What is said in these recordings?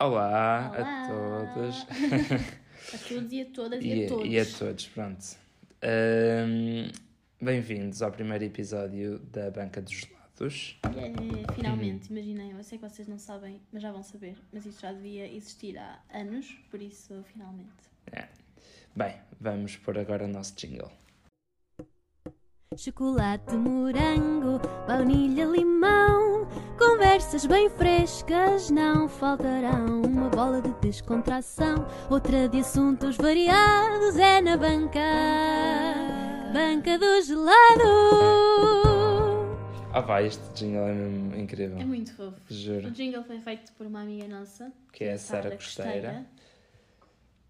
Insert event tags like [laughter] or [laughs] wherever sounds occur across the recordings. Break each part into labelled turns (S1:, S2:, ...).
S1: Olá,
S2: Olá.
S1: a todos. [laughs]
S2: A todos e a todas e,
S1: e,
S2: a todos.
S1: e a todos, pronto. Ahm, Bem-vindos ao primeiro episódio da Banca dos Gelados.
S2: É, finalmente, imaginem, eu sei que vocês não sabem, mas já vão saber. Mas isto já devia existir há anos, por isso, finalmente.
S1: Bem, vamos pôr agora o nosso jingle.
S3: Chocolate, morango, baunilha, limão. Conversas bem frescas não faltarão. Uma bola de descontração, outra de assuntos variados é na banca. Banca do gelado.
S1: Ah, vai, este jingle é mesmo incrível.
S2: É muito fofo.
S1: Juro.
S2: O jingle foi feito por uma amiga nossa,
S1: Que é a Sara Costeira.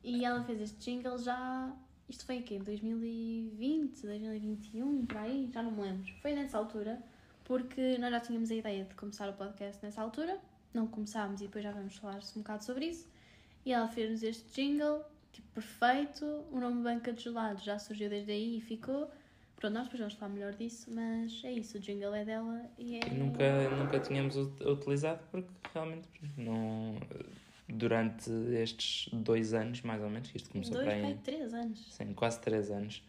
S2: E ela fez este jingle já. Isto foi em quê? 2020, 2021, por aí? Já não me lembro. Foi nessa altura, porque nós já tínhamos a ideia de começar o podcast nessa altura. Não começámos e depois já vamos falar um bocado sobre isso. E ela fez-nos este jingle, tipo, perfeito. O nome Banca de Gelados já surgiu desde aí e ficou. Pronto, nós depois vamos falar melhor disso, mas é isso, o jingle é dela e é.
S1: E nunca, nunca tínhamos ut- utilizado porque realmente não. Durante estes dois anos, mais ou menos, que isto começou
S2: Dois,
S1: aí.
S2: pai, três anos.
S1: Sim, quase três anos.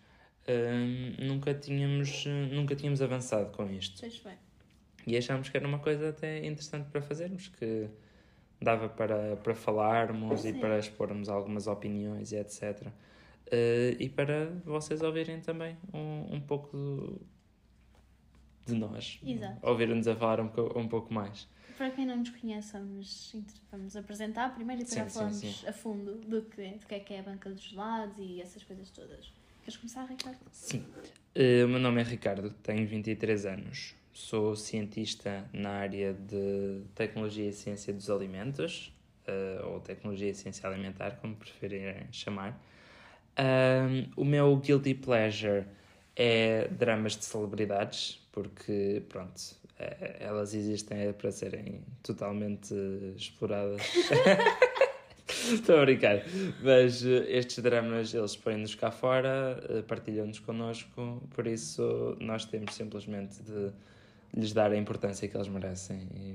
S1: Nunca, tínhamos, nunca tínhamos avançado com isto.
S2: Pois.
S1: E achámos que era uma coisa até interessante para fazermos, que dava para, para falarmos e
S2: Sim.
S1: para expormos algumas opiniões e etc. Eh, e para vocês ouvirem também um, um pouco do- de nós.
S2: Exato.
S1: Ouvirem-nos a falar um, um pouco mais.
S2: Para quem não nos conhece, vamos, vamos apresentar primeiro e depois
S1: Sim, sim,
S2: falamos
S1: sim.
S2: a fundo do que, do que é que é a banca dos gelados e essas coisas todas. Queres começar, Ricardo?
S1: Sim. Eh, o meu nome é Ricardo, tenho 23 anos. Sou cientista na área de tecnologia e ciência dos alimentos, eh, ou tecnologia e ciência alimentar, como preferirem chamar. O meu guilty pleasure é dramas de celebridades, porque, pronto, eh, elas existem para serem totalmente exploradas. [laughs] [laughs] Estou a brincar. Mas eh, estes dramas, eles põem-nos cá fora, eh, partilham-nos connosco, por isso nós temos simplesmente de lhes dar a importância que eles merecem. E,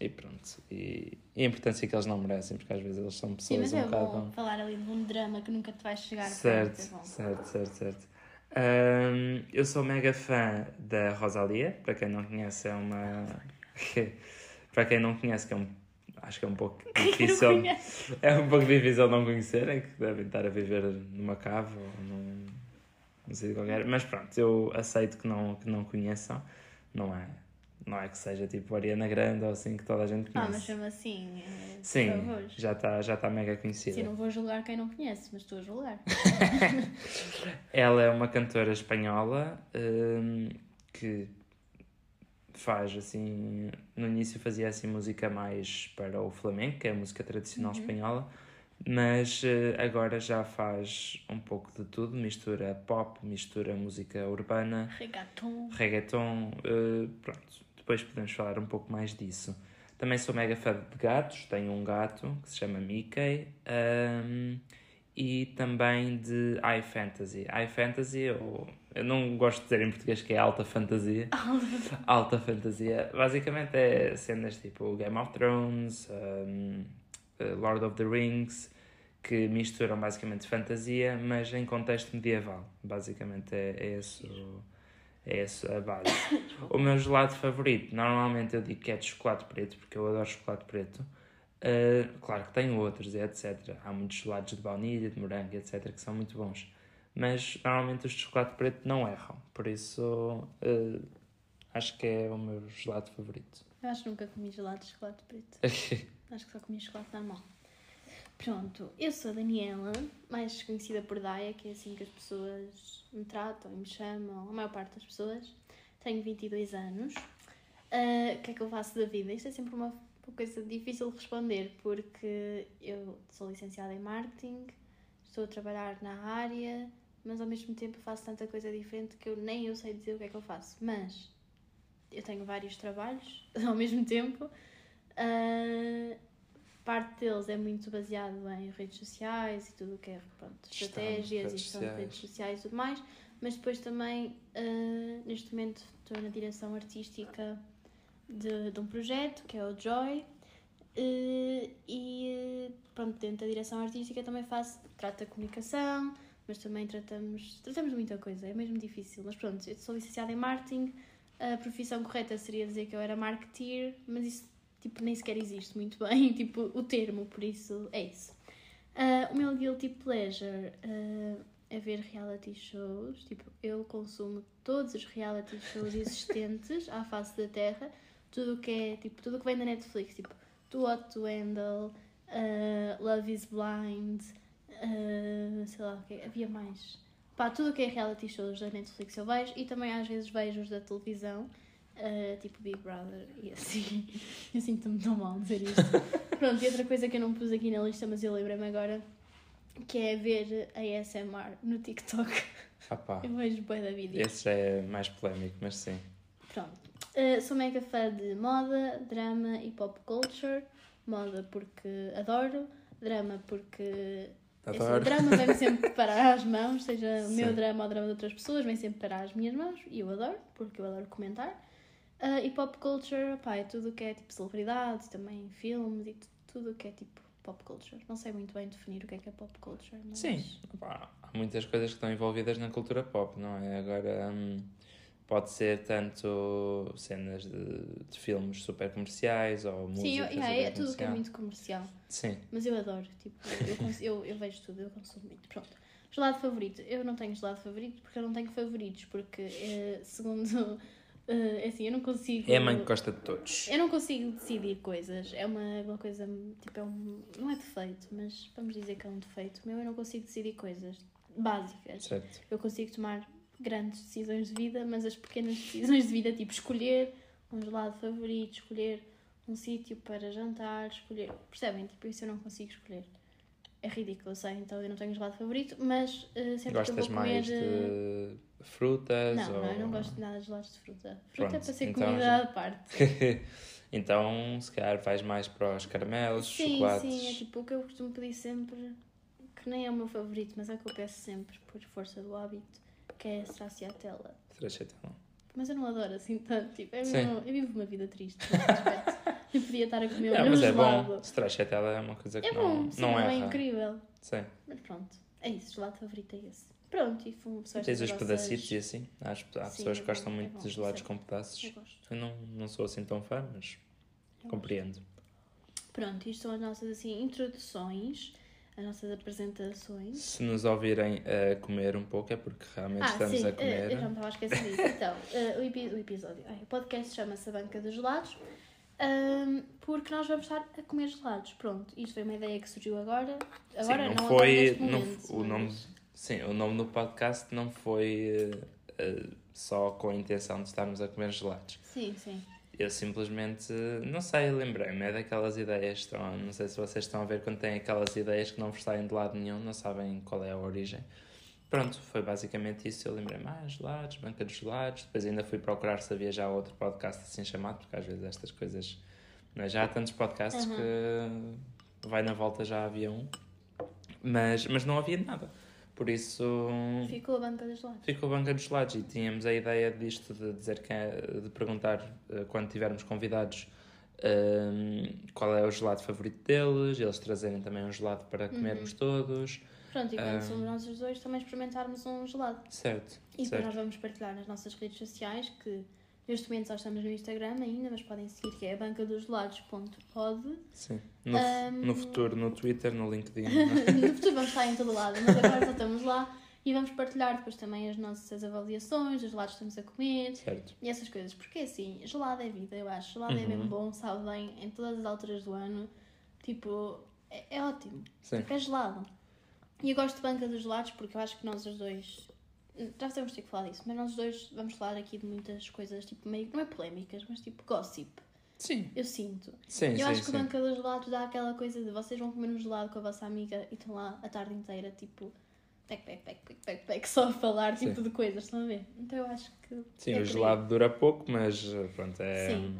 S1: eh, e pronto. E, e a importância que eles não merecem, porque às vezes eles são
S2: Sim,
S1: pessoas
S2: mas
S1: um
S2: é
S1: bocado.
S2: bom falar ali de um drama que nunca te vais chegar
S1: Certo,
S2: é bom.
S1: certo, certo, certo. Ahm, eu sou mega fã da Rosalia, para quem não conhece é uma... [laughs] para quem não conhece, que é um... acho que é um pouco [laughs] difícil... É um pouco difícil não conhecerem, que devem estar a viver numa cave ou num, num sítio qualquer. Mas pronto, eu aceito que não, que não conheçam. Não é, não é que seja tipo Ariana Grande ou assim que toda a gente
S2: Ah,
S1: conhece.
S2: mas chama assim, eh,
S1: Sim, já está já tá mega conhecida.
S2: Sim, não vou julgar quem não conhece, mas estou a julgar. [laughs]
S1: Ela é uma cantora espanhola hum, que faz assim. No início fazia assim música mais para o flamenco, que é a música tradicional espanhola, mas eh, agora já faz um pouco de tudo, mistura pop, mistura música urbana,
S2: Regaton.
S1: reggaeton, eh, pronto. Depois podemos falar um pouco mais disso. Também sou mega fã de gatos, tenho um gato que se chama Mickey. hum, e também de high fantasy. High fantasy, ou eu não gosto de dizer em português que é [laughs] alta fantasia. alta fantasia. Basicamente é cenas tipo Game of Thrones, hum, eh, Lord of the Rings, que misturam basicamente fantasia, mas em contexto medieval. Basicamente é, é esse o- é essa a base. o meu gelado favorito, normalmente eu digo que é de chocolate preto, porque eu adoro chocolate preto. Uh, claro que tem outros, etc. Há muitos gelados de baunilha, de morango, etc., que são muito bons. Mas normalmente os de chocolate preto não erram. Por isso, uh, acho que é o meu gelado favorito.
S2: Eu acho que nunca comi gelado de chocolate preto. [laughs] Acho que só comi chocolate normal. Pronto, eu sou a Daniela, mais conhecida por Daya, que é assim que as pessoas me tratam e me chamam, a maior parte das pessoas. Tenho 22 anos. Ah, O que é que eu faço da vida? Isto é sempre uma, uma coisa difícil de responder, porque eu sou licenciada em marketing, estou a trabalhar na área, mas ao mesmo tempo faço tanta coisa diferente que eu nem eu sei dizer o que é que eu faço. Mas eu tenho vários trabalhos [laughs] ao mesmo tempo. Ah, parte deles é muito baseado em redes sociais e tudo o que é pronto, estratégias e gestão de redes sociais e tudo mais, mas depois também ah, neste momento estou na direção artística de, de um projeto que é o Joy eh, pronto, dentro da direção artística também faço, trato a comunicação, mas também tratamos, tratamos muita coisa, é mesmo difícil. Mas pronto, eu sou licenciada em marketing, a profissão correta seria dizer que eu era marketeer, mas isso tipo, nem sequer existe muito bem, [laughs] tipo, o termo, por isso é isso. Uh, o meu guilty pleasure uh, é ver reality shows, tipo, eu consumo todos os reality shows existentes à face da Terra, tudo o que é, tipo, tudo o que vem da Netflix, tipo, To What to Handle, uh, Love is Blind, sei lá o que havia mais. Pá, tudo o que é reality shows da Netflix eu vejo e também às vezes vejo os da televisão. Uh, tipo Big Brother e assim. [laughs] Eu sinto-me tão mal dizer isto. [laughs] Pronto, e outra coisa que eu não pus aqui na lista, mas eu lembrei-me agora, que é ver ASMR no TikTok.
S1: Ah, pá.
S2: Eu vejo bem da vida.
S1: Esse já é mais polémico, mas sim.
S2: Pronto. Uh, sou mega fã de moda, drama e pop culture. Moda porque adoro, drama porque Adoro. Esse drama vem sempre [laughs] parar às mãos, seja Sim. o meu drama ou o drama de outras pessoas, vem sempre parar às minhas mãos e eu adoro, porque eu adoro comentar. Uh, e pop culture, pá, é tudo o que é tipo celebridades, também filmes e tudo o que é tipo pop culture. Não sei muito bem definir o que é que é pop culture, mas...
S1: Sim, pá, há muitas coisas que estão envolvidas na cultura pop, não é? Agora, hum, pode ser tanto cenas de, de filmes super comerciais ou música
S2: Sim, eu, yeah, é tudo que é muito comercial.
S1: Sim.
S2: Mas eu adoro, tipo, eu, eu, eu vejo tudo, eu consumo muito. Pronto. Gelado favorito. Eu não tenho gelado favorito porque eu não tenho favoritos, porque eh, segundo Uh, [laughs] é assim, eu não consigo.
S1: É a mãe que gosta de todos.
S2: Eu não consigo decidir coisas. É uma, uma coisa. Tipo, é um, não é defeito, mas vamos dizer que é um defeito. Meu, eu não consigo decidir coisas básicas.
S1: Certo.
S2: Eu consigo tomar grandes decisões de vida, mas as pequenas decisões de vida, tipo escolher um gelado favorito, escolher um sítio para jantar, escolher. Percebem? Tipo, isso eu não consigo escolher. É ridículo, eu sei, então eu não tenho gelado favorito, mas uh, sempre
S1: Gostas
S2: que eu vou comer.
S1: Mais de eh, frutas?
S2: Não,
S1: ou...
S2: não, eu não gosto de nada de gelados de fruta. Fruta Pronto, é para ser então comida já... à parte. [laughs]
S1: então, se calhar vais mais para os caramelos,
S2: sim,
S1: chocolates.
S2: Sim, é tipo o que eu costumo pedir sempre, que nem é o meu favorito, mas é o que eu peço sempre, por força do hábito, que é stracciatella.
S1: Stracciatella.
S2: Mas eu não adoro assim tanto, tipo, eu, mesmo, eu vivo uma vida triste [laughs] Eu podia estar a comer
S1: não,
S2: um
S1: mas
S2: é
S1: bom. Stracciatella é uma coisa que
S2: é
S1: não,
S2: bom, sim,
S1: não
S2: é incrível.
S1: Sim.
S2: Mas pronto, é isso, o gelado favorito é esse. Pronto, e fomos
S1: pessoas Tens os pedacitos e assim? Há, há Sim, pessoas que gostam
S2: é
S1: muito
S2: bom,
S1: de gelados
S2: sei.
S1: com pedaços.
S2: Eu gosto.
S1: Eu não, não sou assim tão fã, mas
S2: Eu
S1: compreendo.
S2: Pronto, isto são as nossas assim, introduções, as nossas apresentações.
S1: Se nos ouvirem a comer um pouco é porque realmente
S2: Ah,
S1: estamos
S2: sim,
S1: a
S2: eh,
S1: comer.
S2: eu já me estava a esquecer disso. Então, [laughs] eh, o, epi- o episódio, ai, o podcast chama-se A Banca dos Gelados, ahm, porque nós vamos estar a comer gelados. Pronto, isto foi uma ideia que surgiu agora. Agora
S1: sim,
S2: não,
S1: não foi. não,
S2: momento,
S1: o
S2: mas-
S1: nome, sim, o nome do podcast não foi eh, eh, só com a intenção de estarmos a comer gelados.
S2: Sim, sim.
S1: Eu simplesmente, não sei, lembrei-me, é daquelas ideias, estão, não sei se vocês estão a ver quando têm aquelas ideias que não vos saem de lado nenhum, não sabem qual é a origem. Pronto, foi basicamente isso, eu lembrei-me, ah, gelados, banca dos gelados, depois ainda fui procurar se havia já outro podcast assim chamado, porque às vezes estas coisas, é? já há tantos podcasts
S2: Uhum.
S1: que vai na volta já havia um, mas, mas não havia nada, por isso...
S2: Ficou a Banca dos Gelados.
S1: Ficou a banca dos gelados e tínhamos a ideia disto de dizer que é- de perguntar eh, quando tivermos convidados ehm, qual é o gelado favorito deles, eles trazerem também um gelado para comermos todos.
S2: Pronto, e quando
S1: Ahm.
S2: somos nós os dois, também experimentarmos um gelado.
S1: Certo.
S2: E depois
S1: certo.
S2: nós vamos partilhar nas nossas redes sociais, que neste momento só estamos no Instagram ainda, mas podem seguir, que é banca dos.
S1: Sim. No,
S2: Ahm.
S1: no futuro, no Twitter, no LinkedIn. [laughs]
S2: no futuro vamos estar em todo lado, mas agora só estamos lá e vamos partilhar depois também as nossas avaliações, os gelados que estamos a comer
S1: certo.
S2: e essas coisas. Porque assim, gelado é vida, eu acho. Gelado é
S1: Uhum.
S2: mesmo bom, sabe bem, em todas as alturas do ano. Tipo, é, é ótimo.
S1: Sim.
S2: Tipo, é gelado. E eu gosto de banca dos gelados porque eu acho que nós os dois. Já temos que falar disso, mas nós dois vamos falar aqui de muitas coisas, tipo, meio. não é polémicas, mas tipo gossip.
S1: Sim.
S2: Eu sinto.
S1: Sim,
S2: eu
S1: sim,
S2: acho que
S1: sim.
S2: o banca dos gelados dá aquela coisa de vocês vão comer um gelado com a vossa amiga e estão lá a tarde inteira, tipo, pec, pec, pec, pec, pec, pec, só a falar tipo
S1: Sim.
S2: de coisas, estão a ver? Então eu acho que.
S1: Sim,
S2: é
S1: o gelado dura pouco, mas pronto, é.
S2: Sim.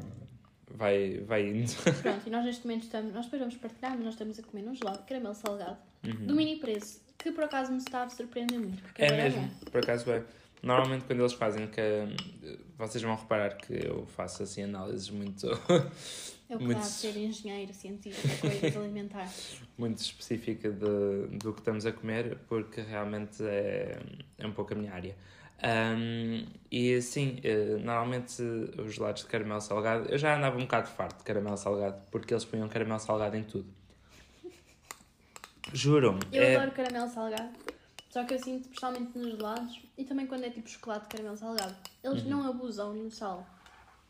S1: Vai, vai indo.
S2: Pronto, e nós neste momento estamos. Nós depois vamos partilhar, mas nós estamos a comer um gelado caramelo salgado
S1: Uhum.
S2: do mini preço, que por acaso me está a surpreender muito.
S1: É
S2: agora
S1: mesmo,
S2: bom.
S1: por acaso é. Normalmente quando eles fazem que vocês vão reparar que eu faço assim análises muito [laughs]
S2: É o que
S1: Muito-
S2: dá a ser engenheiro, cientista, [laughs] coisas alimentares.
S1: muito específica de, do que estamos a comer, porque realmente é, é um pouco a minha área. Ahm, e sim, eh, normalmente os gelados de caramelo salgado, eu já andava um bocado farto de caramelo salgado, porque eles punham caramelo salgado em tudo. Juro.
S2: Eu
S1: é,
S2: adoro caramelo salgado, só que eu sinto, especialmente nos gelados, e também quando é tipo chocolate de caramelo salgado,
S1: Uhum.
S2: eles não abusam no sal.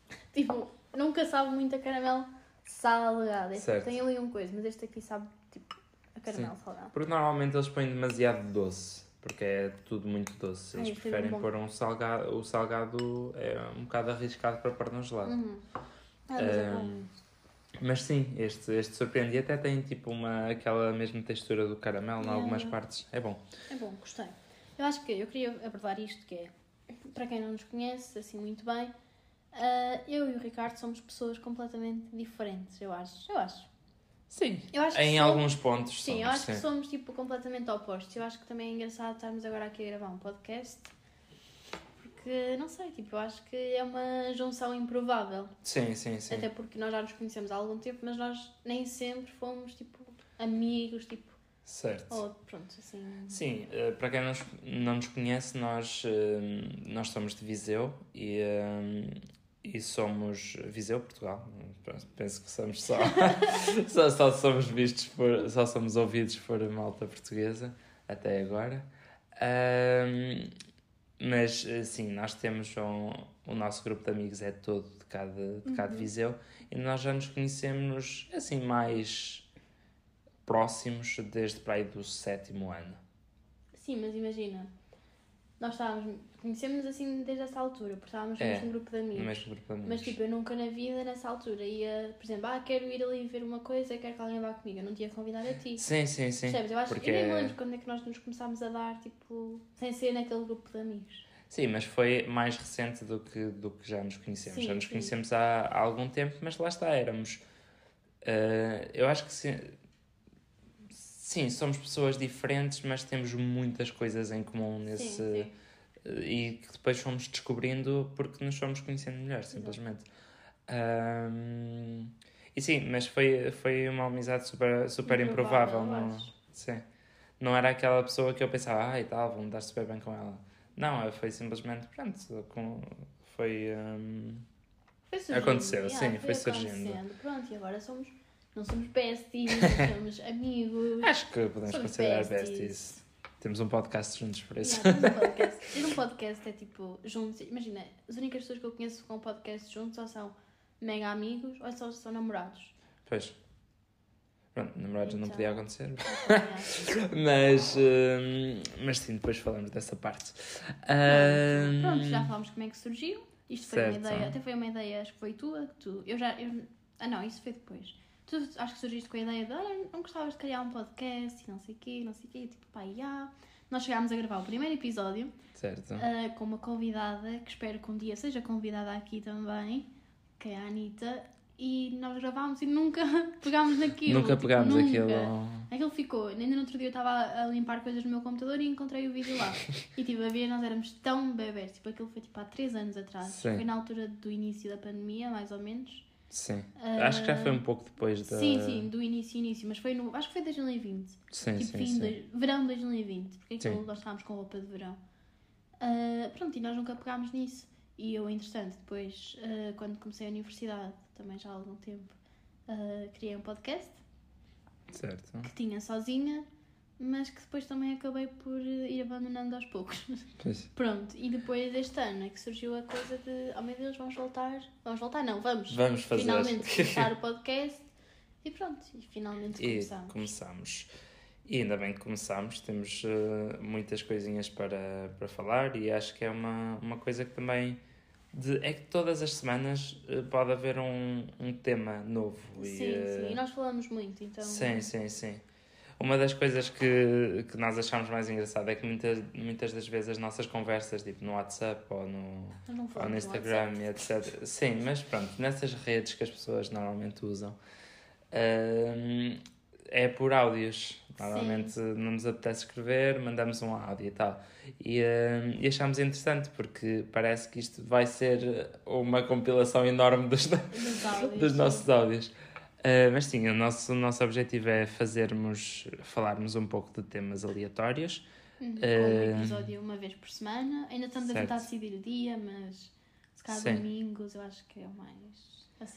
S2: [laughs] Tipo, nunca sabe muito a caramelo salgado. Este
S1: Certo.
S2: tem ali um coisa, mas este aqui sabe tipo a caramelo salgado.
S1: Porque normalmente eles põem demasiado doce, porque é tudo muito doce. Eles
S2: Ai, isto é
S1: preferem pôr um salgado, o salgado é um bocado arriscado para pôr no gelado.
S2: Uhum. Ah, mas é bom.
S1: Ahm, mas sim, este, este surpreendi até tem tipo uma, aquela mesma textura do caramelo em algumas
S2: yeah.
S1: partes. É bom.
S2: É bom, gostei. Eu acho que eu queria abordar isto, que é, para quem não nos conhece assim muito bem, ah, eu e o Ricardo somos pessoas completamente diferentes, eu acho. Eu acho.
S1: Sim.
S2: Eu acho que
S1: Em
S2: somos-
S1: alguns pontos
S2: Sim, eu
S1: somos,
S2: acho que
S1: sim.
S2: somos tipo completamente opostos. Eu acho que também é engraçado estarmos agora aqui a gravar um podcast. Porque, não sei, tipo, eu acho que é uma junção improvável.
S1: Sim, sim, sim.
S2: Até porque nós já nos conhecemos há algum tempo, mas nós nem sempre fomos, tipo, amigos, tipo,
S1: Certo.
S2: ou pronto, assim.
S1: Sim, eh, para quem não nos, não nos conhece, nós, eh, nós somos de Viseu e, eh, e somos Viseu, Portugal. Penso que somos só, [laughs] só, só somos vistos por, só somos ouvidos por malta portuguesa até agora. Ahm, mas eh, sim, nós temos um, o nosso grupo de amigos é todo de cá de, de, cá de Viseu e nós já nos conhecemos assim mais próximos desde para aí do sétimo ano.
S2: Sim, mas imagina, nós estávamos, conhecemos assim desde essa altura, porque estávamos no
S1: É,
S2: mesmo grupo de amigos.
S1: No mesmo grupo de amigos.
S2: Mas tipo, eu nunca na vida, nessa altura, ia, por exemplo, ah, quero ir ali ver uma coisa, quero que alguém vá comigo. Eu não tinha convidado a ti.
S1: Sim, sim, sim.
S2: Percebes? Eu acho
S1: porque
S2: eu nem me
S1: é-
S2: lembro quando é que nós nos começámos a dar, tipo, sem ser naquele grupo de amigos.
S1: Sim, mas foi mais recente do que, do que já nos conhecemos.
S2: Sim,
S1: já nos
S2: sim.
S1: conhecemos há, há algum tempo, mas lá está, éramos. eh, eu acho que sim, sim, somos pessoas diferentes, mas temos muitas coisas em comum nesse.
S2: Sim, sim.
S1: eh, E que depois fomos descobrindo porque nos fomos conhecendo melhor, simplesmente. Ahm, e sim, mas foi, foi uma amizade super, super improvável.
S2: Improvável,
S1: não, sim. não era aquela pessoa que eu pensava, ai tal, vou-me dar super bem com ela. Não, foi simplesmente, pronto, com, foi. ahm,
S2: Foi surgindo.
S1: Aconteceu,
S2: yeah,
S1: sim, foi surgindo.
S2: acontecendo. Pronto, e agora somos, não somos besties, [laughs] somos amigos.
S1: acho que podemos
S2: Somos
S1: considerar
S2: besties.
S1: besties. Temos um podcast juntos por isso.
S2: Yeah, um [laughs] podcast. Ter um podcast é tipo, juntos. Imagina, as únicas pessoas que eu conheço com podcast juntos ou são mega amigos ou só são namorados.
S1: Pois. Pronto, namorados não
S2: Então.
S1: podia acontecer. [laughs] Mas, ahm, mas sim, depois falamos dessa parte.
S2: Pronto, já falámos como é que surgiu. Isto foi
S1: Certo.
S2: uma ideia, até foi uma ideia, acho que foi tua, que tu, eu já, eu, ah não, isso foi depois. Tu acho que surgiste com a ideia de, olha, não gostavas de criar um podcast e não sei o quê, não sei o quê, e tipo, pá, já. Nós chegámos a gravar o primeiro episódio
S1: Certo.
S2: ah, com uma convidada, que espero que um dia seja convidada aqui também, que é a Anitta, e nós gravámos e nunca [laughs] pegámos naquilo.
S1: Nunca
S2: tipo,
S1: pegámos
S2: nunca.
S1: aquilo.
S2: Aquilo ficou. Ainda no outro dia eu estava a limpar coisas no meu computador e encontrei o vídeo lá. [laughs] e tipo, a ver, nós éramos tão bebés. Tipo, aquilo foi tipo há 3 anos atrás.
S1: Sim.
S2: Foi na altura do início da pandemia, mais ou menos.
S1: Sim.
S2: Ah,
S1: Acho que já foi um pouco depois da.
S2: Sim, sim, do início, início. Mas foi no. Acho que foi 2020.
S1: Sim,
S2: tipo,
S1: sim,
S2: fim
S1: sim.
S2: de. Verão de 2020. Porque aquilo
S1: Sim.
S2: nós estávamos com roupa de verão. Ah, pronto, e nós nunca pegámos nisso. E eu, entretanto, depois, ah, quando comecei a universidade, também já há algum tempo, criei um podcast
S1: Certo.
S2: que tinha sozinha, mas que depois também acabei por eh, ir abandonando aos poucos. [laughs]
S1: Pois.
S2: Pronto, e depois este ano é que surgiu a coisa de, oh meu Deus, vamos voltar. Vamos voltar, não, vamos.
S1: Vamos fazer.
S2: Finalmente [laughs] começar o podcast. E pronto, e finalmente
S1: E
S2: começamos.
S1: começamos. E ainda bem que começamos, temos eh, muitas coisinhas para, para falar e acho que é uma, uma coisa que também. De, é que todas as semanas eh, pode haver um, um tema novo. e,
S2: Sim,
S1: eh,
S2: sim, e nós falamos muito, então.
S1: Sim, sim, sim. Uma das coisas que, que nós achamos mais engraçado é que muitas, muitas das vezes as nossas conversas, tipo no WhatsApp ou no, ou no
S2: no
S1: Instagram e etc. Sim, mas pronto, nessas redes que as pessoas normalmente usam, hum, é por áudios. Normalmente Sim. não nos apetece escrever, mandamos um áudio e tal. E, uh, e achamos interessante porque parece que isto vai ser uma compilação enorme dos, dos, áudios, dos nossos áudios. Uh, mas sim, o nosso, o nosso objetivo é fazermos, falarmos um pouco de temas aleatórios.
S2: Uhum, uh, um episódio uma vez por semana. Ainda estamos certo. a tentar decidir o dia, mas se calhar domingos eu acho que é o mais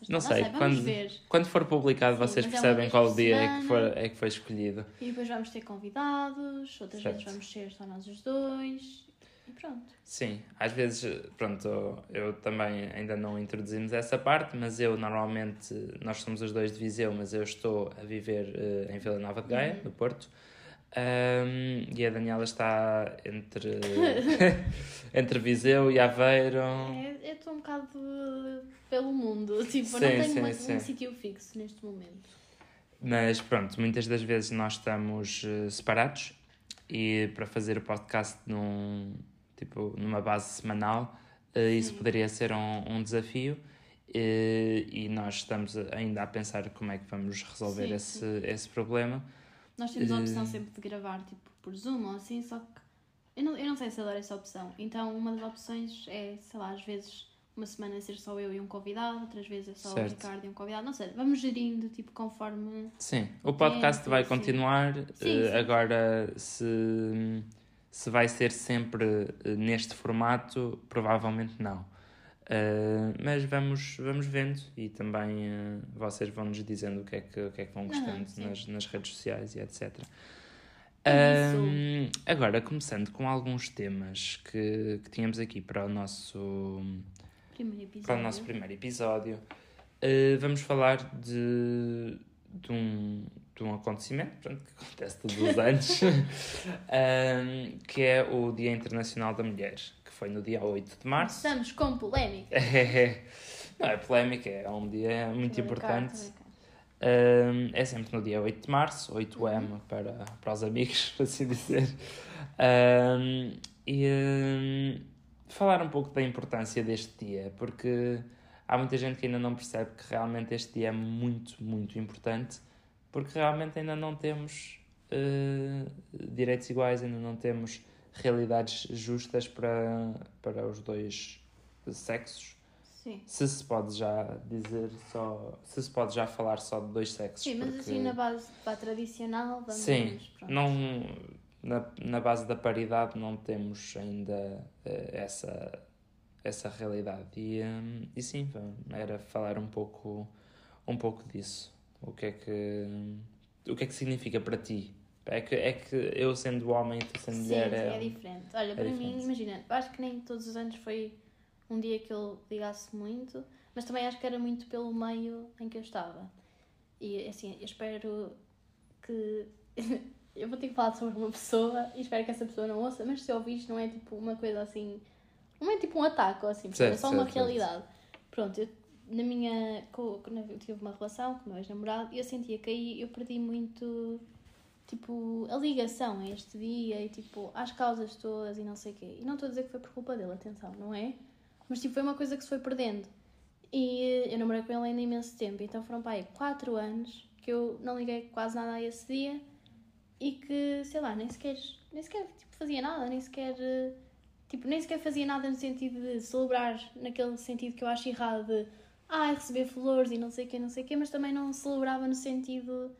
S1: não sei, não sei quando, ver. quando for publicado Sim, vocês é percebem é qual dia é que, for, é que foi escolhido.
S2: E depois vamos ter convidados, outras certo. vezes vamos ser só nós os dois. E pronto.
S1: Sim, às vezes, pronto, eu também ainda não introduzimos essa parte, mas eu normalmente, nós somos os dois de Viseu, mas eu estou a viver uh, em Vila Nova de Gaia, uhum. no Porto. Um, e a Daniela está entre, [laughs] entre Viseu e Aveiro.
S2: É, eu estou um bocado pelo mundo, [laughs] tipo, sim, não tenho sim, uma, sim. um sítio fixo neste momento.
S1: Mas pronto, muitas das vezes nós estamos uh, separados e para fazer o podcast num, tipo, numa base semanal, uh, isso poderia ser um, um desafio. Uh, e nós estamos ainda a pensar como é que vamos resolver esse, esse problema
S2: nós temos a opção eh, sempre de gravar tipo por Zoom ou assim, só que eu não, eu não sei se adoro essa opção. Então, uma das opções é, sei lá, às vezes uma semana ser só eu e um convidado, outras vezes é só certo. o Ricardo e um convidado. Não sei, vamos gerindo tipo conforme.
S1: Sim, o podcast tempo, vai sim. continuar. Sim, sim. Agora, se, se vai ser sempre eh, neste formato, provavelmente não. Uh, mas vamos, vamos vendo e também uh, vocês vão nos dizendo o que é que, o que, é que vão gostando nas, nas redes sociais e etc. Uh, agora, começando com alguns temas que, que tínhamos aqui para o nosso
S2: primeiro episódio,
S1: para o nosso primeiro episódio. Vamos falar de, de, um, de um acontecimento pronto, que acontece todos os anos, [laughs] que é o Dia Internacional da Mulher foi no dia 8 de março.
S2: Estamos com polémica. [laughs]
S1: não é polémica, é um dia muito importante. Um, é sempre no dia 8 de março, 8M uhum. para, para os amigos, [laughs] por assim dizer. Um, e um, falar um pouco da importância deste dia, porque há muita gente que ainda não percebe que realmente este dia é muito, muito importante, porque realmente ainda não temos uh, direitos iguais, ainda não temos realidades justas para, para os dois sexos.
S2: Sim.
S1: Se se pode já dizer só. Se se pode já falar só de dois sexos.
S2: Sim, mas
S1: porque...
S2: assim na base para tradicional vamos.
S1: Sim, não, na, na base da paridade não temos ainda uh, essa, essa realidade. E, um, e sim, era falar um pouco, um pouco disso. O que é que. O que é que significa para ti é que, é que eu sendo homem e tu sendo
S2: sim,
S1: mulher
S2: sim, é... é diferente. Olha, é para diferente. mim, imagina, acho que nem todos os anos foi um dia que eu ligasse muito, mas também acho que era muito pelo meio em que eu estava. E assim, eu espero que. [laughs] eu vou ter que falar sobre uma pessoa e espero que essa pessoa não ouça, mas se ouvires, não é tipo uma coisa assim. Não é tipo um ataque ou assim, certo, é só uma certo, realidade. Certo. Pronto, eu, na minha. Quando eu tive uma relação com o meu ex-namorado e eu sentia que aí eu perdi muito tipo, a ligação a este dia e, tipo, às causas todas e não sei o quê. E não estou a dizer que foi por culpa dele, atenção, não é? Mas, tipo, foi uma coisa que se foi perdendo. E eu namorei com ele ainda imenso tempo, então foram para aí 4 anos que eu não liguei quase nada a esse dia e que, sei lá, nem sequer, nem sequer tipo, fazia nada, nem sequer, tipo, nem sequer fazia nada no sentido de celebrar, naquele sentido que eu acho errado de, ah, receber flores e não sei o quê, não sei o quê, mas também não celebrava no sentido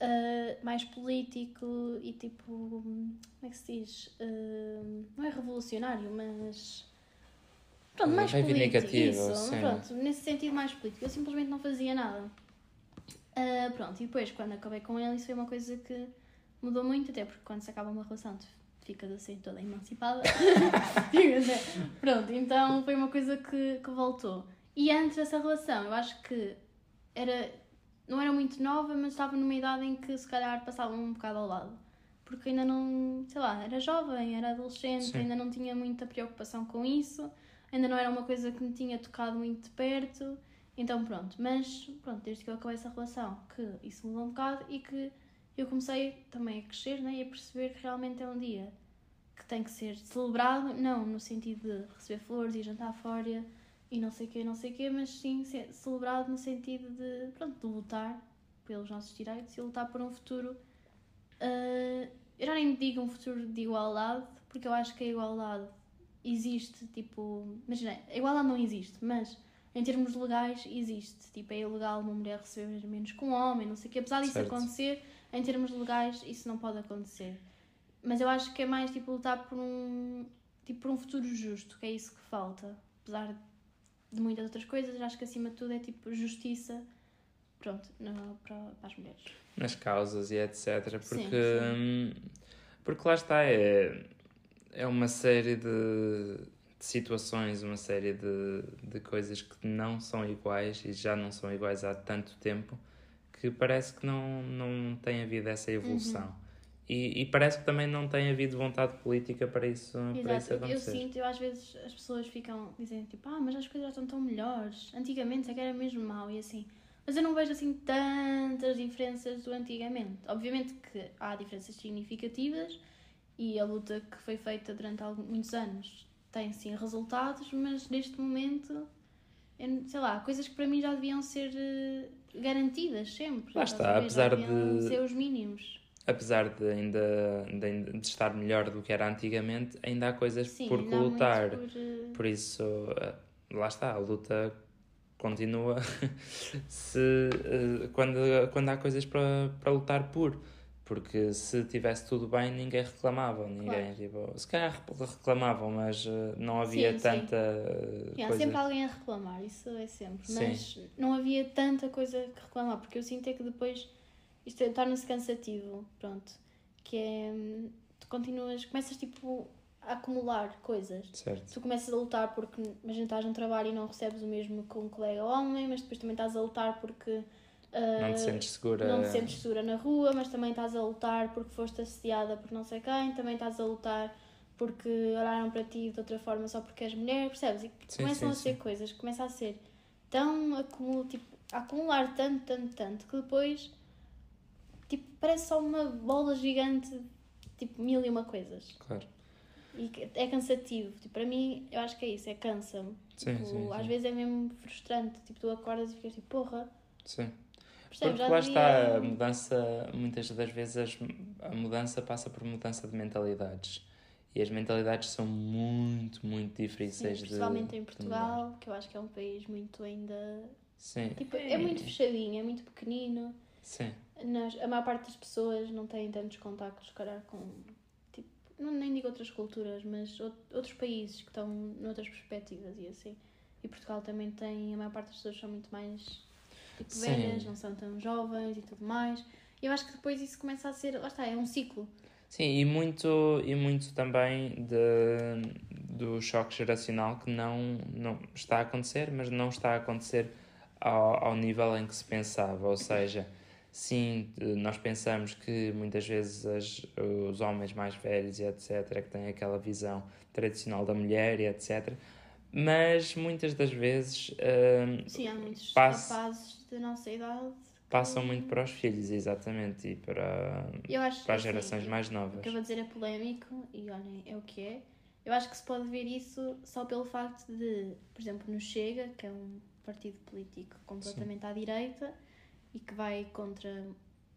S2: uh, mais político e tipo. Como é que se diz? Uh, não é revolucionário, mas. Pronto, mais político. Isso, sim. pronto, nesse sentido mais político. Eu simplesmente não fazia nada. Uh, pronto, e depois quando acabei com ele, isso foi uma coisa que mudou muito, até porque quando se acaba uma relação tu ficas assim toda emancipada. [laughs] pronto, então foi uma coisa que, que voltou. E antes dessa relação, eu acho que era não era muito nova, mas estava numa idade em que se calhar passava um bocado ao lado. Porque ainda não, sei lá, era jovem, era adolescente, Sim. ainda não tinha muita preocupação com isso, ainda não era uma coisa que me tinha tocado muito de perto. Então pronto, mas pronto, desde que eu acabei essa relação, que isso mudou um bocado e que eu comecei também a crescer né, e a perceber que realmente é um dia que tem que ser celebrado, não no sentido de receber flores e jantar fora e não sei o quê, não sei o quê, mas sim celebrado no sentido de, pronto, de lutar pelos nossos direitos e lutar por um futuro. Uh, eu já nem digo um futuro de igualdade, porque eu acho que a igualdade existe, tipo. Imagina, a igualdade não existe, mas em termos legais existe. Tipo, é ilegal uma mulher receber menos que um homem, não sei o quê. Apesar disso certo. acontecer, em termos legais isso não pode acontecer. Mas eu acho que é mais tipo lutar por um, tipo, por um futuro justo, que é isso que falta. Apesar de muitas outras coisas, acho que acima de tudo é tipo justiça pronto, no, para, para as mulheres.
S1: Nas causas e etc. Porque, sim, sim. Hum, porque lá está, é, é uma série de, de situações, uma série de, de coisas que não são iguais e já não são iguais há tanto tempo que parece que não, não tem havido essa evolução. Uhum. E, e, parece que também não tem havido vontade política para isso, Exato. para isso acontecer.
S2: Eu sinto, eu às vezes as pessoas ficam dizendo tipo, ah, mas as coisas já estão tão melhores. Antigamente é que era mesmo mau e assim. Mas eu não vejo assim tantas diferenças do antigamente. Obviamente que há diferenças significativas e a luta que foi feita durante alguns, muitos anos tem sim resultados, mas neste momento, eu, sei lá, coisas que para mim já deviam ser eh, garantidas sempre.
S1: Lá está, apesar de.
S2: ser os mínimos
S1: apesar de ainda de, de, estar melhor do que era antigamente, ainda há coisas Sim, por lutar. Por... Eh, por... isso, eh, lá está, a luta continua [laughs] se, eh, quando, quando há coisas para, para lutar por. Porque se tivesse tudo bem, ninguém reclamava. Ninguém, claro. tipo, se calhar reclamavam, mas não havia sim, tanta.
S2: Sim. Coisa... Há sempre alguém a reclamar, isso é sempre. Mas sim. não havia tanta coisa que reclamar, porque eu sinto é que depois isto é, torna-se cansativo, pronto. Que é. Tu continuas. Começas tipo a acumular coisas.
S1: Certo.
S2: Tu começas a lutar porque, imagina, estás num trabalho e não recebes o mesmo com um colega homem, mas depois também estás a lutar porque.
S1: Uh, não te sentes segura.
S2: Não te sentes segura na rua, mas também estás a lutar porque foste assediada por não sei quem, também estás a lutar porque olharam para ti de outra forma só porque és mulher, percebes? E sim, começam sim, a ser sim. coisas, começa a ser tão acumulo, tipo, a acumular tanto, tanto, tanto que depois tipo, parece só uma bola gigante, tipo, mil e uma coisas.
S1: Claro.
S2: E é cansativo. Tipo, para mim, eu acho que é isso, é cansa-me.
S1: Sim, tipo, sim,
S2: às
S1: sim.
S2: vezes é mesmo frustrante. Tipo, tu acordas e ficas tipo, porra.
S1: Sim. Percebes? Porque lá está, a mudança, muitas das vezes a mudança passa por mudança de mentalidades. E as mentalidades são muito, muito difíceis
S2: Sim, principalmente
S1: de,
S2: em Portugal, que eu acho que é um país muito ainda.
S1: Sim.
S2: Tipo, é muito fechadinho, é muito pequenino.
S1: Sim.
S2: Nas, a maior parte das pessoas não têm tantos contactos, calhar, com. Tipo, não, nem digo outras culturas, mas outros países que estão noutras perspectivas e assim. E Portugal também tem. A maior parte das pessoas são muito mais. Tipo, Sim. velhas, não são tão jovens e tudo mais. E eu acho que depois isso começa a ser. Lá está, é um ciclo.
S1: Sim, e muito, e muito também de, do choque geracional que não, não está a acontecer, mas não está a acontecer ao, ao nível em que se pensava. Ou seja, Sim, nós pensamos que muitas vezes as, os homens mais velhos e etc. Que têm aquela visão tradicional da mulher e etc. Mas muitas das vezes. Uh,
S2: Sim, há muitos pass rapazes da nossa idade.
S1: Passam muito para os filhos, exatamente, e para, para as gerações assim, mais novas.
S2: O que eu vou dizer é polémico, e olhem, é o que é. Eu acho que se pode ver isso só pelo facto de, por exemplo, no Chega, que é um partido político completamente Sim. à direita, e que vai contra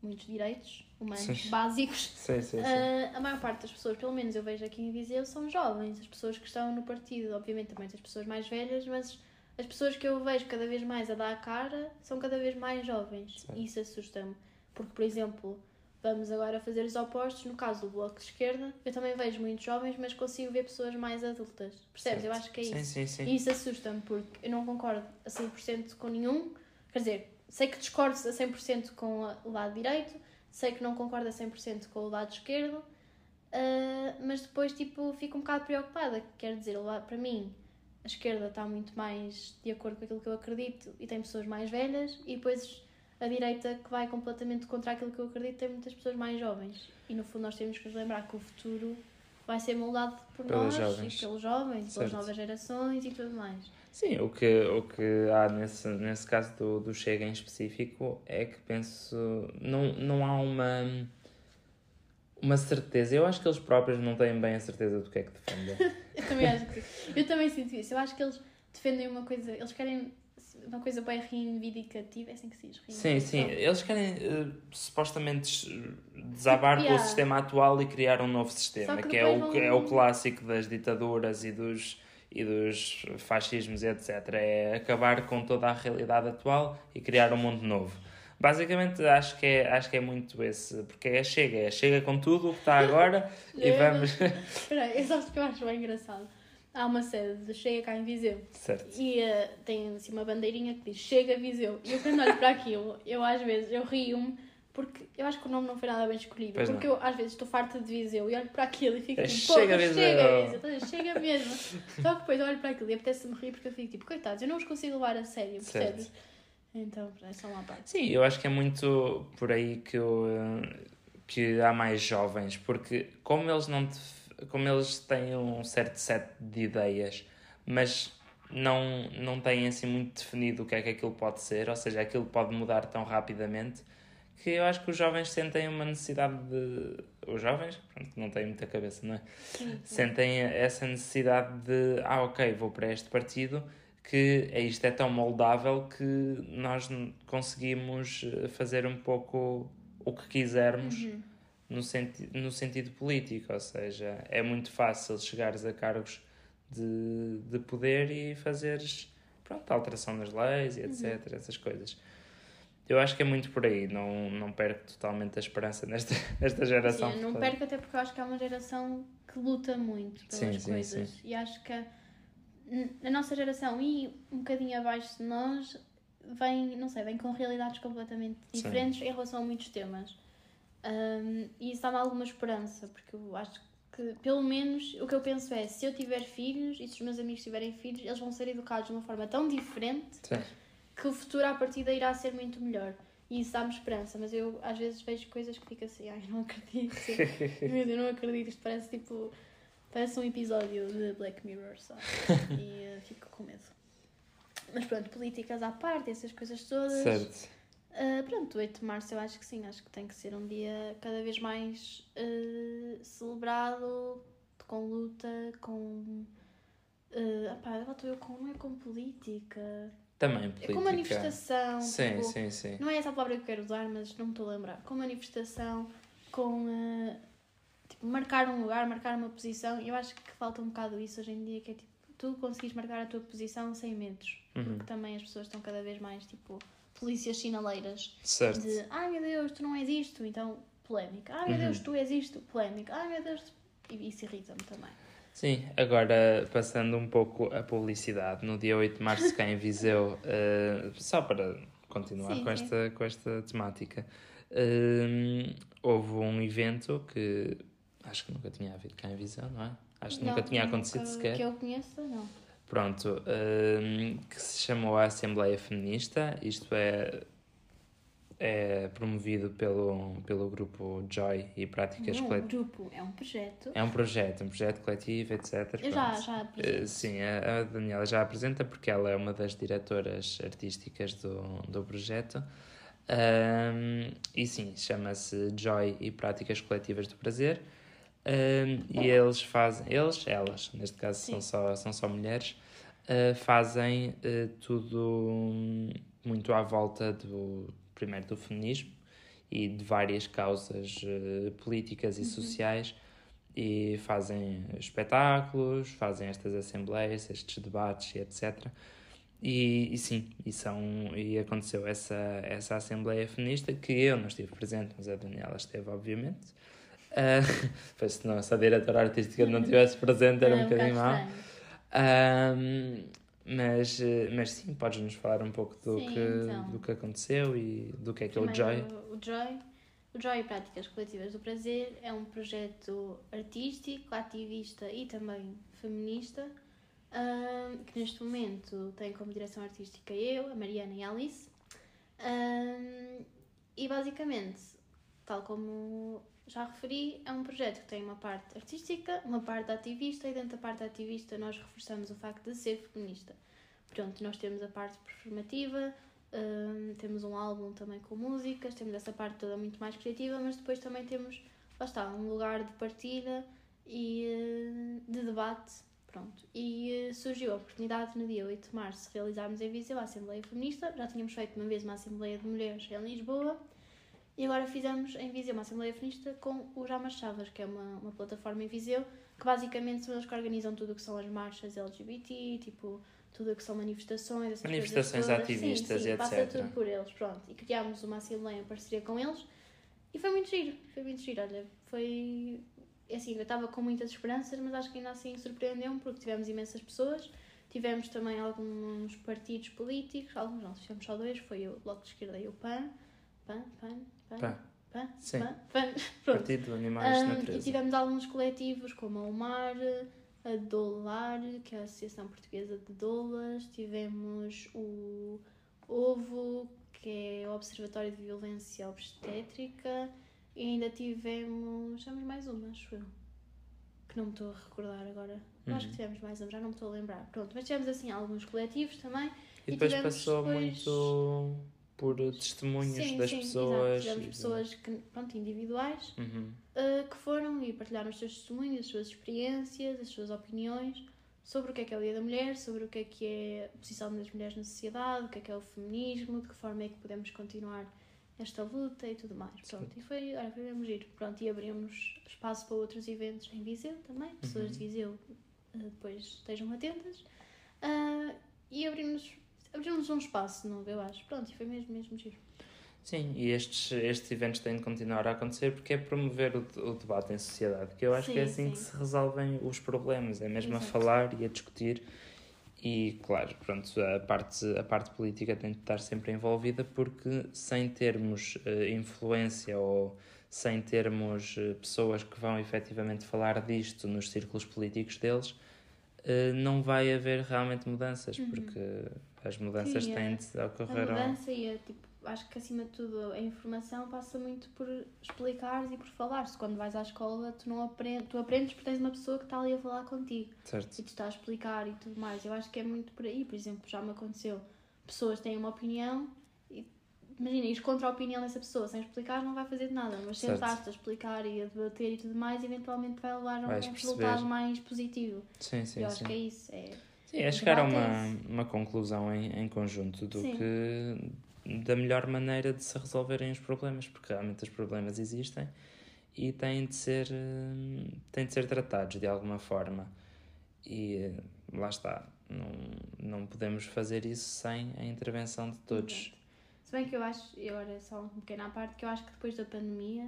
S2: muitos direitos humanos sim. básicos.
S1: Sim, sim.
S2: Uh, a maior parte das pessoas, pelo menos eu vejo aqui em Viseu, são jovens. As pessoas que estão no partido, obviamente também as pessoas mais velhas, mas as pessoas que eu vejo cada vez mais a dar a cara são cada vez mais jovens. E isso assusta-me. Porque, por exemplo, vamos agora fazer os opostos. No caso do Bloco de Esquerda, eu também vejo muitos jovens, mas consigo ver pessoas mais adultas. Percebes? Certo. Eu acho que é isso.
S1: Sim, sim, sim.
S2: E isso assusta-me, porque eu não concordo a 100% com nenhum. Quer dizer, sei que discordo a 100% com o lado direito, sei que não concordo a 100% com o lado esquerdo, uh, mas depois tipo, fico um bocado preocupada. Quer dizer, para mim, a esquerda está muito mais de acordo com aquilo que eu acredito e tem pessoas mais velhas, e depois a direita que vai completamente contra aquilo que eu acredito tem muitas pessoas mais jovens. E no fundo nós temos que nos lembrar que o futuro vai ser moldado por nós jovens. e pelos jovens, certo. pelas novas gerações e tudo mais.
S1: Sim, o que, o que há nesse, nesse caso do, do Chega em específico é que penso. Não, não há uma. Uma certeza. Eu acho que eles próprios não têm bem a certeza do que é que defendem. [laughs]
S2: eu também acho que Eu também sinto isso. Eu acho que eles defendem uma coisa. Eles querem uma coisa bem reivindicativa, é assim que se diz?
S1: Sim, sim. Eles querem uh, supostamente desabar com
S2: Yeah.
S1: o sistema atual e criar um novo sistema,
S2: que
S1: que, é, o, é o clássico das ditaduras e dos, e dos fascismos etc. É acabar com toda a realidade atual e criar um mundo novo. Basicamente, acho que é, acho que é muito esse, porque é chega, é chega com tudo o que está agora [laughs] e vamos. [laughs]
S2: Espera aí, eu sabes o que eu acho bem engraçado? Há uma sede de Chega cá em Viseu
S1: certo.
S2: e eh, tem assim uma bandeirinha que diz Chega Viseu. E eu quando olho para aquilo, eu às vezes eu rio-me porque eu acho que o nome não foi nada bem escolhido.
S1: Pois
S2: porque
S1: não.
S2: eu às vezes estou farta de Viseu e olho para aquilo e fico
S1: É,
S2: tipo,
S1: Chega.
S2: Chega Viseu, chega mesmo. Só que depois olho para aquilo e apetece-me rir porque eu fico tipo, coitados, eu não os consigo levar a sério,
S1: Certo.
S2: percebes? Então, é só uma parte.
S1: Sim, eu acho que é muito por aí que, eu, que há mais jovens, porque como eles não como eles têm um certo set de ideias, mas não, não têm assim muito definido o que é que aquilo pode ser, ou seja, aquilo pode mudar tão rapidamente que eu acho que os jovens sentem uma necessidade de. Os jovens, pronto, não têm muita cabeça, não é? Sentem essa necessidade de ah ok vou para este partido que é isto é tão moldável que nós conseguimos eh, fazer um pouco o que quisermos
S2: Uhum.
S1: no, senti no sentido político ou seja é muito fácil chegares a cargos de, de poder e fazeres pronto alteração das leis e etc essas coisas eu acho que é muito por aí não não perco totalmente a esperança nesta [laughs] nesta geração
S2: Sim, não perco até porque eu acho que é uma geração que luta muito pelas
S1: Sim, sim,
S2: coisas.
S1: sim.
S2: E acho que a, a nossa geração e um bocadinho abaixo de nós vem, não sei, vem com realidades completamente diferentes em relação a muitos temas. Um, e isso dá-me alguma esperança, porque eu acho que, pelo menos, o que eu penso é: se eu tiver filhos e se os meus amigos tiverem filhos, eles vão ser educados de uma forma tão diferente. Que o futuro à partida irá ser muito melhor. E isso dá-me esperança, mas eu às vezes vejo coisas que fico assim, ai, não acredito. [laughs] Meu Deus, eu não acredito, isto parece tipo. Parece um episódio de Black Mirror, só. E eh, [laughs] fico com medo. Mas pronto, políticas à parte, essas coisas todas.
S1: certo
S2: Ah, pronto, o 8 de março eu acho que sim, acho que tem que ser um dia cada vez mais ah, celebrado, com luta, com. Uh, opá, eu com. Não é com política.
S1: Também
S2: É
S1: política.
S2: com manifestação.
S1: Sim,
S2: tipo,
S1: sim, sim.
S2: Não é essa a palavra que eu quero usar, mas não me estou a lembrar. Com manifestação, com ah, tipo, marcar um lugar, marcar uma posição. Eu acho que falta um bocado isso hoje em dia, que é tipo, tu conseguis marcar a tua posição sem medos.
S1: Uhum.
S2: Porque também as pessoas estão cada vez mais tipo polícias sinaleiras
S1: Certo.
S2: de ai meu Deus, tu não és isto, então polémica. Ai meu
S1: Uhum.
S2: Deus, tu és isto, polémica. Ai meu Deus, tu... e isso irrita-me também.
S1: Sim, agora passando um pouco a publicidade, no dia 8 de março cá em Viseu, eh, só para continuar
S2: Sim,
S1: com, esta, com esta temática, eh, houve um evento que acho que nunca tinha havido cá em Viseu, não é? Acho que nunca
S2: Não,
S1: tinha acontecido
S2: nunca
S1: sequer.
S2: Que eu conheça, não.
S1: Pronto, eh, que se chamou a Assembleia Feminista, isto é, é promovido pelo, pelo grupo Joy e Práticas
S2: Não é um
S1: Coletivas.
S2: grupo, é um projeto.
S1: É um projeto, um projeto coletivo, etc.
S2: Eu já,
S1: Pronto.
S2: já
S1: Eh,
S2: apresento.
S1: Sim, a, a Daniela já apresenta porque ela é uma das diretoras artísticas do, do projeto. Ahm, e sim, chama-se Joy e Práticas Coletivas do Prazer. Ahm, e eles fazem, eles, elas, neste caso são só, são só mulheres, ah, fazem eh, tudo muito à volta do, primeiro do feminismo e de várias causas eh, políticas e sociais e fazem espetáculos, fazem estas assembleias, estes debates e etc. E, e sim, e, são, e aconteceu essa, essa assembleia feminista que eu não estive presente, mas a Daniela esteve, obviamente. Uh, [laughs] pois se, não, se a diretora artística não estivesse presente era um bocadinho mal.
S2: estranho.
S1: Mas, eh, mas sim, podes-nos falar um pouco do,
S2: Sim,
S1: que,
S2: então.
S1: do que aconteceu e do que é que é o
S2: Primeiro,
S1: Joy.
S2: O Joy. O Joy Práticas Coletivas do Prazer é um projeto artístico, ativista e também feminista, que neste momento tem como direção artística eu, a Mariana e a Alice. E basicamente, tal como já referi, é um projeto que tem uma parte artística, uma parte ativista e dentro da parte ativista nós reforçamos o facto de ser feminista. Pronto, nós temos a parte performativa, hum, temos um álbum também com músicas, temos essa parte toda muito mais criativa, mas depois também temos, lá está, um lugar de partilha e hum, de debate Pronto. E uh, surgiu a oportunidade no dia 8 de março de realizarmos em Viseu a Assembleia Feminista. Já tínhamos feito uma vez uma Assembleia de Mulheres em Lisboa e agora fizemos em Viseu uma Assembleia Feminista com o Jamas Chavas, que é uma, uma plataforma em Viseu, que basicamente são eles que organizam tudo o que são as marchas LGBT, tipo, tudo o que são manifestações, essas
S1: manifestações ativistas
S2: sim, sim,
S1: e
S2: passa
S1: etc.
S2: tudo por eles, pronto. E criámos uma Assembleia em parceria com eles e foi muito giro, foi muito giro, olha, foi... Assim, eu estava com muitas esperanças, mas acho que ainda assim surpreendeu-me porque tivemos imensas pessoas, tivemos também alguns partidos políticos, alguns não, tivemos só dois, foi o Bloco de Esquerda e o PAN, PAN, PAN, PAN,
S1: Pá,
S2: PAN,
S1: Sim.
S2: PAN, PAN, [laughs] pronto.
S1: Partido Animais de
S2: Um, e
S1: Natureza.
S2: tivemos alguns coletivos como a UMAR, a Dolar, que é a Associação Portuguesa de Doulas, tivemos o OVO, que é o Observatório de Violência Obstétrica, e ainda tivemos. Temos mais uma, acho eu. Que não me estou a recordar agora. Eu acho que
S1: Uhum.
S2: tivemos mais uma, já não me estou a lembrar. Pronto, mas tivemos assim alguns coletivos também.
S1: E
S2: e
S1: depois
S2: tivemos
S1: passou
S2: depois-
S1: muito por testemunhos
S2: sim,
S1: das
S2: sim,
S1: pessoas. e-
S2: pessoas que, pronto, individuais
S1: Uhum.
S2: uh, que foram e partilharam os seus testemunhos, as suas experiências, as suas opiniões sobre o que é que é o Dia da Mulher, sobre o que é que é a posição das mulheres na sociedade, o que é que é o feminismo, de que forma é que podemos continuar esta luta e tudo mais. Pronto, e foi, olha, foi mesmo giro. Pronto, e abrimos espaço para outros eventos em Viseu também, pessoas de Viseu uh, depois estejam atentas. Uh, e abrimos, abrimos um espaço novo, eu acho. Pronto, e foi mesmo, mesmo giro.
S1: Sim, e estes, estes eventos têm de continuar a acontecer porque é promover o, o debate em sociedade, que eu acho que é
S2: Sim,
S1: assim
S2: sim.
S1: que se resolvem os problemas, é mesmo a
S2: Exato.
S1: falar e a discutir. E, claro, pronto, a parte, a parte política tem de estar sempre envolvida porque sem termos eh, influência ou sem termos eh, pessoas que vão efetivamente falar disto nos círculos políticos deles, eh, não vai haver realmente mudanças, porque as mudanças
S2: Sim, é.
S1: têm de
S2: A
S1: ocorrer ao-
S2: mudança e a, tipo, acho que acima de tudo a informação passa muito por explicares e por falar. Se quando vais à escola tu não aprendes, tu aprendes porque tens uma pessoa que está ali a falar contigo
S1: certo?
S2: e tu está a explicar e tudo mais. Eu acho que é muito por aí, por exemplo, já me aconteceu. Pessoas têm uma opinião e imagina, ir contra a opinião dessa pessoa sem explicar não vai fazer de nada, mas
S1: Certo.
S2: sentar-te a explicar e a debater e tudo mais, eventualmente vai levar a um resultado mais positivo.
S1: Sim, sim,
S2: eu acho
S1: sim.
S2: que é isso. É...
S1: Sim, é chegar a uma, uma conclusão em, em conjunto do
S2: Sim.
S1: que da melhor maneira de se resolverem os problemas, porque realmente os problemas existem e têm de ser, hum, têm de ser tratados de alguma forma. E eh, lá está, não, não podemos fazer isso sem a intervenção de todos.
S2: Exato. Se bem que eu acho, e agora só um pequeno à parte, que eu acho que depois da pandemia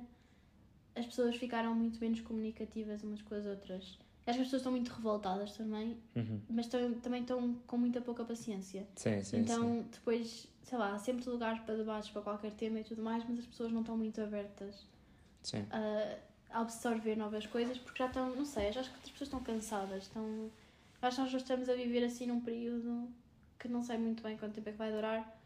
S2: as pessoas ficaram muito menos comunicativas umas com as outras. Acho que as pessoas estão muito revoltadas também,
S1: Uhum.
S2: mas estão, também estão com muita pouca paciência.
S1: Sim, sim,
S2: então, depois, sei lá, há sempre lugares para debates para qualquer tema e tudo mais, mas as pessoas não estão muito abertas
S1: sim. sim.
S2: a, absorver novas coisas porque já estão, não sei, acho que as pessoas estão cansadas. Estão, acho que nós já estamos a viver assim num período que não sei muito bem quanto tempo é que vai durar.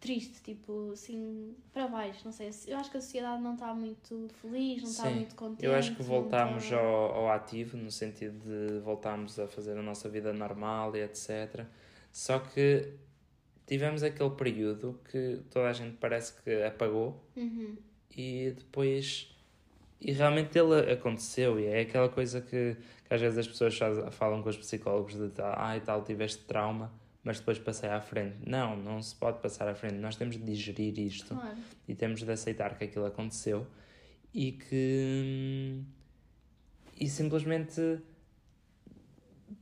S2: Triste, tipo, assim, para baixo, não sei. Eu acho que a sociedade não está muito feliz, não está muito contente.
S1: Eu acho que voltámos
S2: está-
S1: ao, ao ativo, no sentido de voltarmos a fazer a nossa vida normal e etc. Só que tivemos aquele período que toda a gente parece que apagou
S2: Uhum.
S1: e depois. E realmente ele aconteceu, e é aquela coisa que, que às vezes as pessoas falam com os psicólogos de ah, e tal, tiveste trauma, mas depois passei à frente. Não, não se pode passar à frente, nós temos de digerir isto
S2: Claro.
S1: e temos de aceitar que aquilo aconteceu e que e simplesmente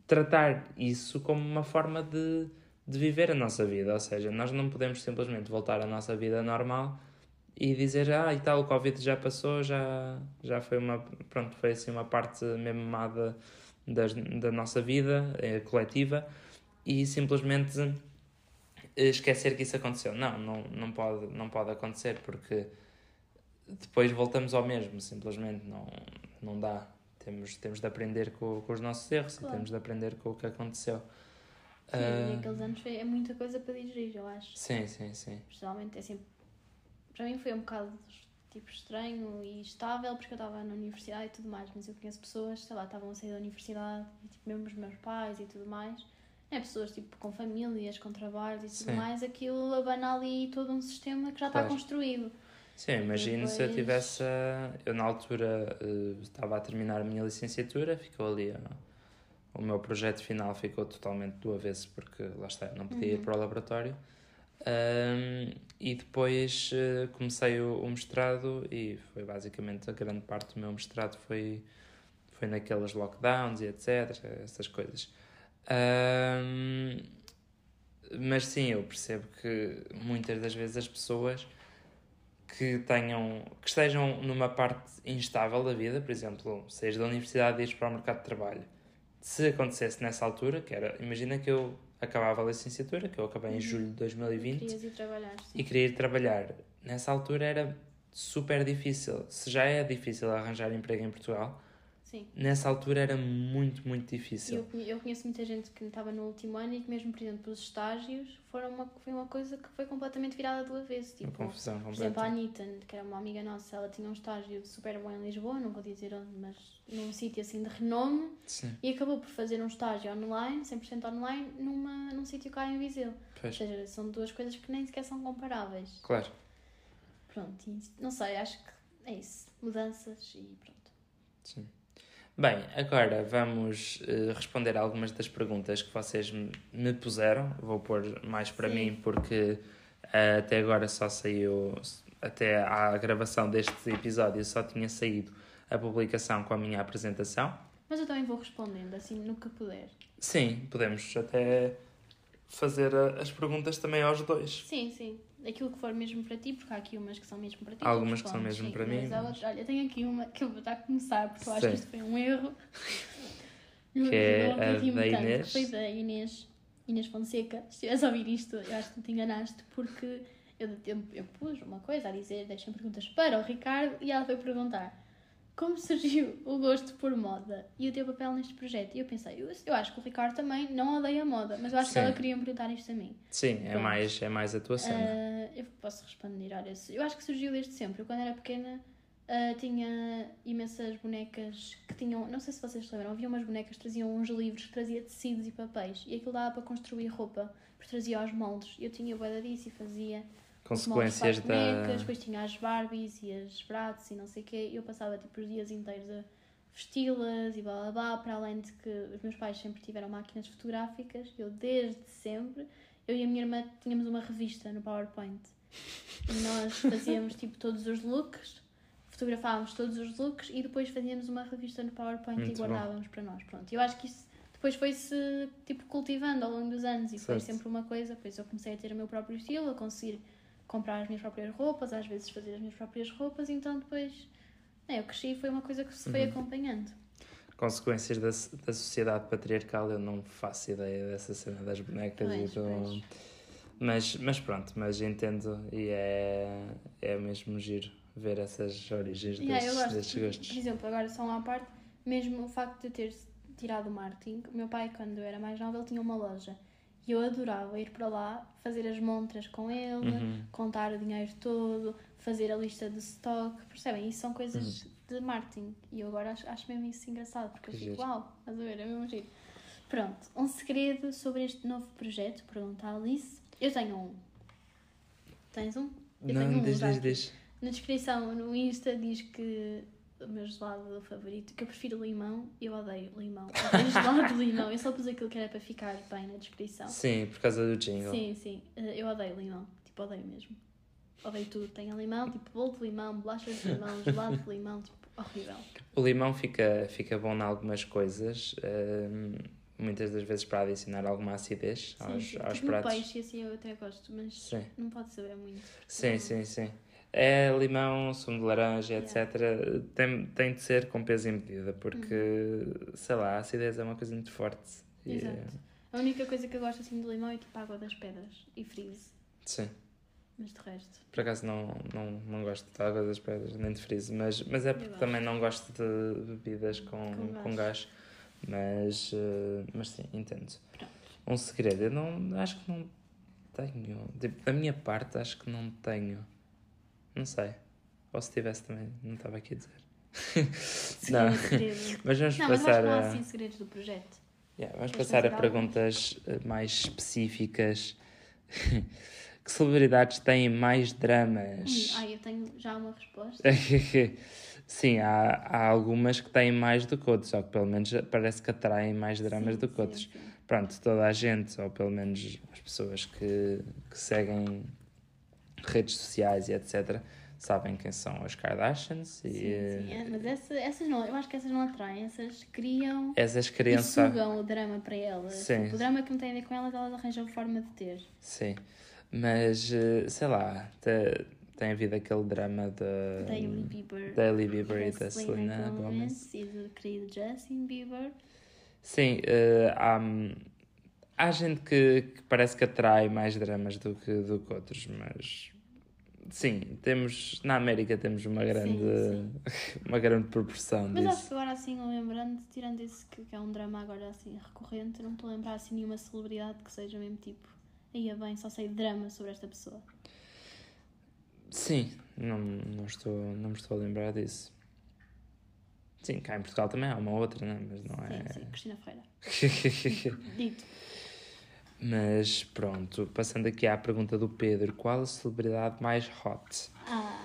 S1: tratar isso como uma forma de, de viver a nossa vida, ou seja, nós não podemos simplesmente voltar à nossa vida normal e dizer, ah, e tal, o Covid já passou, já, já foi uma, pronto, foi assim uma parte mesmo má da, da nossa vida eh, coletiva e simplesmente esquecer que isso aconteceu. Não, não, não, pode, não pode acontecer porque depois voltamos ao mesmo, simplesmente não, não dá. Temos, temos de aprender com, com os nossos erros
S2: Claro.
S1: e temos de aprender com o que aconteceu.
S2: Sim,
S1: Ah,
S2: e aqueles anos foi, é muita coisa para digerir, eu acho.
S1: sim, sim, sim.
S2: Pessoalmente, é sempre. Para mim foi um bocado tipo estranho e estável porque eu estava na universidade e tudo mais, mas eu conheço pessoas, sei lá, estavam a sair da universidade e tipo, mesmo os meus pais e tudo mais. É, pessoas tipo com famílias, com trabalhos e tudo
S1: Sim.
S2: mais, aquilo abana ali todo um sistema que já está
S1: Claro.
S2: construído.
S1: Sim, imagino se eu
S2: depois-
S1: tivesse. Eu, na altura, eh, estava a terminar a minha licenciatura, ficou ali a, o meu projeto final ficou totalmente do avesso porque lá está, não podia ir para o laboratório. E depois uh, comecei o, o, mestrado e foi basicamente a grande parte do meu mestrado foi, foi naqueles lockdowns e etc, essas coisas. Um, mas sim, eu percebo que muitas das vezes as pessoas que tenham que estejam numa parte instável da vida, por exemplo, seja da universidade e ir para o mercado de trabalho, se acontecesse nessa altura, que era, imagina que eu acabava a licenciatura, que eu acabei em uhum. julho de 2020.
S2: E ir trabalhar, sim.
S1: E queria ir trabalhar. Nessa altura era super difícil. Se já é difícil arranjar emprego em Portugal,
S2: Sim.
S1: Nessa altura era muito, muito difícil.
S2: Eu, eu conheço muita gente que estava no último ano e que mesmo, por exemplo, os estágios foram uma, foi uma coisa que foi completamente virada do avesso. Tipo,
S1: uma confusão completa.
S2: Por exemplo, a Anitta, que era uma amiga nossa, ela tinha um estágio super bom em Lisboa, não vou dizer onde, mas num sítio assim de renome.
S1: Sim.
S2: E acabou por fazer um estágio online, 100% online, numa, num sítio cá em Viseu. Pois. Ou seja, são duas coisas que nem sequer são comparáveis.
S1: Claro.
S2: Pronto, não sei, acho que é isso. Mudanças e pronto.
S1: Sim. Bem, agora vamos uh, responder algumas das perguntas que vocês me puseram. Vou pôr mais para Sim. mim porque uh, até agora só saiu, até à gravação deste episódio, só tinha saído a publicação com a minha apresentação.
S2: Mas eu também vou respondendo, assim, no que puder.
S1: Sim, podemos até fazer a, as perguntas também aos dois.
S2: Sim, sim aquilo que for mesmo para ti, porque há aqui umas que são mesmo para ti.
S1: Algumas que são mesmo sim, para mim.
S2: Mas... Olha, tenho aqui uma que eu vou dar a começar, porque eu acho que isto foi um erro. [laughs]
S1: que é a da Inês.
S2: Que foi da Inês, Inês Fonseca. Se estiveres a ouvir isto, eu acho que te enganaste, porque eu, eu, eu pus uma coisa a dizer, deixem perguntas para o Ricardo, e ela foi perguntar como surgiu o gosto por moda e o teu papel neste projeto? E eu pensei, eu, eu acho que o Ricardo também não odeia moda, mas eu acho Sim. que ela queria me perguntar isto a mim.
S1: Sim, é mais, é mais a tua cena.
S2: Uh, eu posso responder, olha, eu acho que surgiu desde sempre. Eu, quando era pequena, uh, tinha imensas bonecas que tinham, não sei se vocês se lembram, havia umas bonecas que traziam uns livros que trazia tecidos e papéis e aquilo dava para construir roupa, porque trazia aos moldes. Eu tinha o disso e fazia
S1: consequências da.
S2: Depois tinha as Barbies e as Bratz e não sei o quê. Eu passava tipo os dias inteiros a vesti-las e blá blá blá. Para além de que os meus pais sempre tiveram máquinas fotográficas, eu desde sempre. Eu e a minha irmã tínhamos uma revista no PowerPoint e nós [laughs] fazíamos tipo todos os looks, fotografávamos todos os looks e depois fazíamos uma revista no PowerPoint Muito e guardávamos bom. para nós. Pronto, eu acho que isso depois foi-se tipo cultivando ao longo dos anos e certo. foi sempre uma coisa. Depois eu comecei a ter o meu próprio estilo, a conseguir comprar as minhas próprias roupas, às vezes fazer as minhas próprias roupas, então depois é, eu cresci e foi uma coisa que se foi uhum. acompanhando.
S1: Consequências da, da sociedade patriarcal, eu não faço ideia dessa cena das bonecas pois, e do. Mas, mas pronto, mas entendo e é, é mesmo giro ver essas origens yeah, desses, gosto, desses gostos.
S2: Por exemplo, agora só uma parte, mesmo o facto de eu ter tirado o marketing, o meu pai, quando eu era mais nova, ele tinha uma loja. E eu adorava ir para lá, fazer as montras com ele, uhum. contar o dinheiro todo, fazer a lista de stock, percebem? Isso são coisas uhum. de marketing. E eu agora acho, acho mesmo isso engraçado, porque que eu fico, uau, estás a ver, é mesmo giro. Pronto, um segredo sobre este novo projeto, pergunta a Alice. Eu tenho um. Tens um?
S1: Eu Não, tenho um, diz, diz, diz.
S2: Na descrição no Insta diz que o meu gelado favorito, que eu prefiro limão, eu odeio limão. Odeio gelado de limão. Eu só pus aquilo que era para ficar bem na descrição.
S1: Sim, por causa do jingle.
S2: Sim, sim. Eh, eu odeio limão. Tipo, odeio mesmo. Odeio tudo. Tenho limão, tipo, bolo de limão, bolachas de limão, [laughs] gelado de limão, tipo, horrível.
S1: O limão fica, fica bom em algumas coisas. Um, muitas das vezes para adicionar alguma acidez aos, sim, sim. aos pratos.
S2: Peixe, assim, eu até gosto, mas sim. não pode saber muito.
S1: Sim, sim, sim é limão, sumo de laranja, etc. Yeah. Tem, tem de ser com peso e medida, porque, uhum. sei lá, a acidez é uma coisa muito forte.
S2: Exato. E... A única coisa que eu gosto assim de limão é tipo água das pedras e freeze.
S1: Sim.
S2: Mas de resto.
S1: Por acaso não, não, não gosto de água das pedras, nem de freeze, mas, mas é porque também não gosto de bebidas com, com, gás. com gás. Mas, uh, mas sim, entendo. Pronto. Um segredo, eu não, acho que não tenho. Tipo, da minha parte, acho que não tenho. Não sei. Ou se tivesse também, não estava aqui a dizer. [laughs]
S2: não.
S1: mas vamos não, passar
S2: mas a. Assim, segredos do projeto.
S1: Yeah, vamos passar a perguntas eh, mais específicas. [laughs] que celebridades têm mais dramas?
S2: Hum, ah, eu tenho já uma resposta. [laughs]
S1: Sim, há, há algumas que têm mais do que outras, só que pelo menos parece que atraem mais dramas
S2: Sim,
S1: do que
S2: sim,
S1: outros.
S2: sim.
S1: Pronto, toda a gente, ou pelo menos as pessoas que, que seguem redes sociais e etc., sabem quem são as Kardashians e
S2: Sim, sim. É, mas essa- essas não, eu acho que essas não atraem, essas criam
S1: essas
S2: e
S1: crianças.
S2: sugam o drama para elas.
S1: Sim.
S2: Tipo, o drama que não tem a ver com elas, elas arranjam forma de ter.
S1: Sim, mas eh, sei lá, te- tem havido aquele drama da
S2: Da Hailey Bieber.
S1: da Hailey Bieber e
S2: da
S1: Selena Gomez.
S2: e do querido Justin Bieber.
S1: Sim, eh, há, há gente que, que parece que atrai mais dramas do que, do que outros, mas sim, temos na América temos uma grande, [laughs] uma grande proporção
S2: Mas acho
S1: disso.
S2: que agora assim, lembrando, tirando esse que, que é um drama agora assim recorrente, não estou a lembrar assim nenhuma celebridade que seja mesmo tipo, ia bem, só sei drama sobre esta pessoa.
S1: Sim, não, não, estou, não me estou a lembrar disso. Sim, cá em Portugal também há uma outra, né? mas não
S2: Sim,
S1: é.
S2: sim, Cristina Ferreira. [laughs] Dito.
S1: Mas pronto, passando aqui à pergunta do Pedro: qual a celebridade mais hot?
S2: Ah,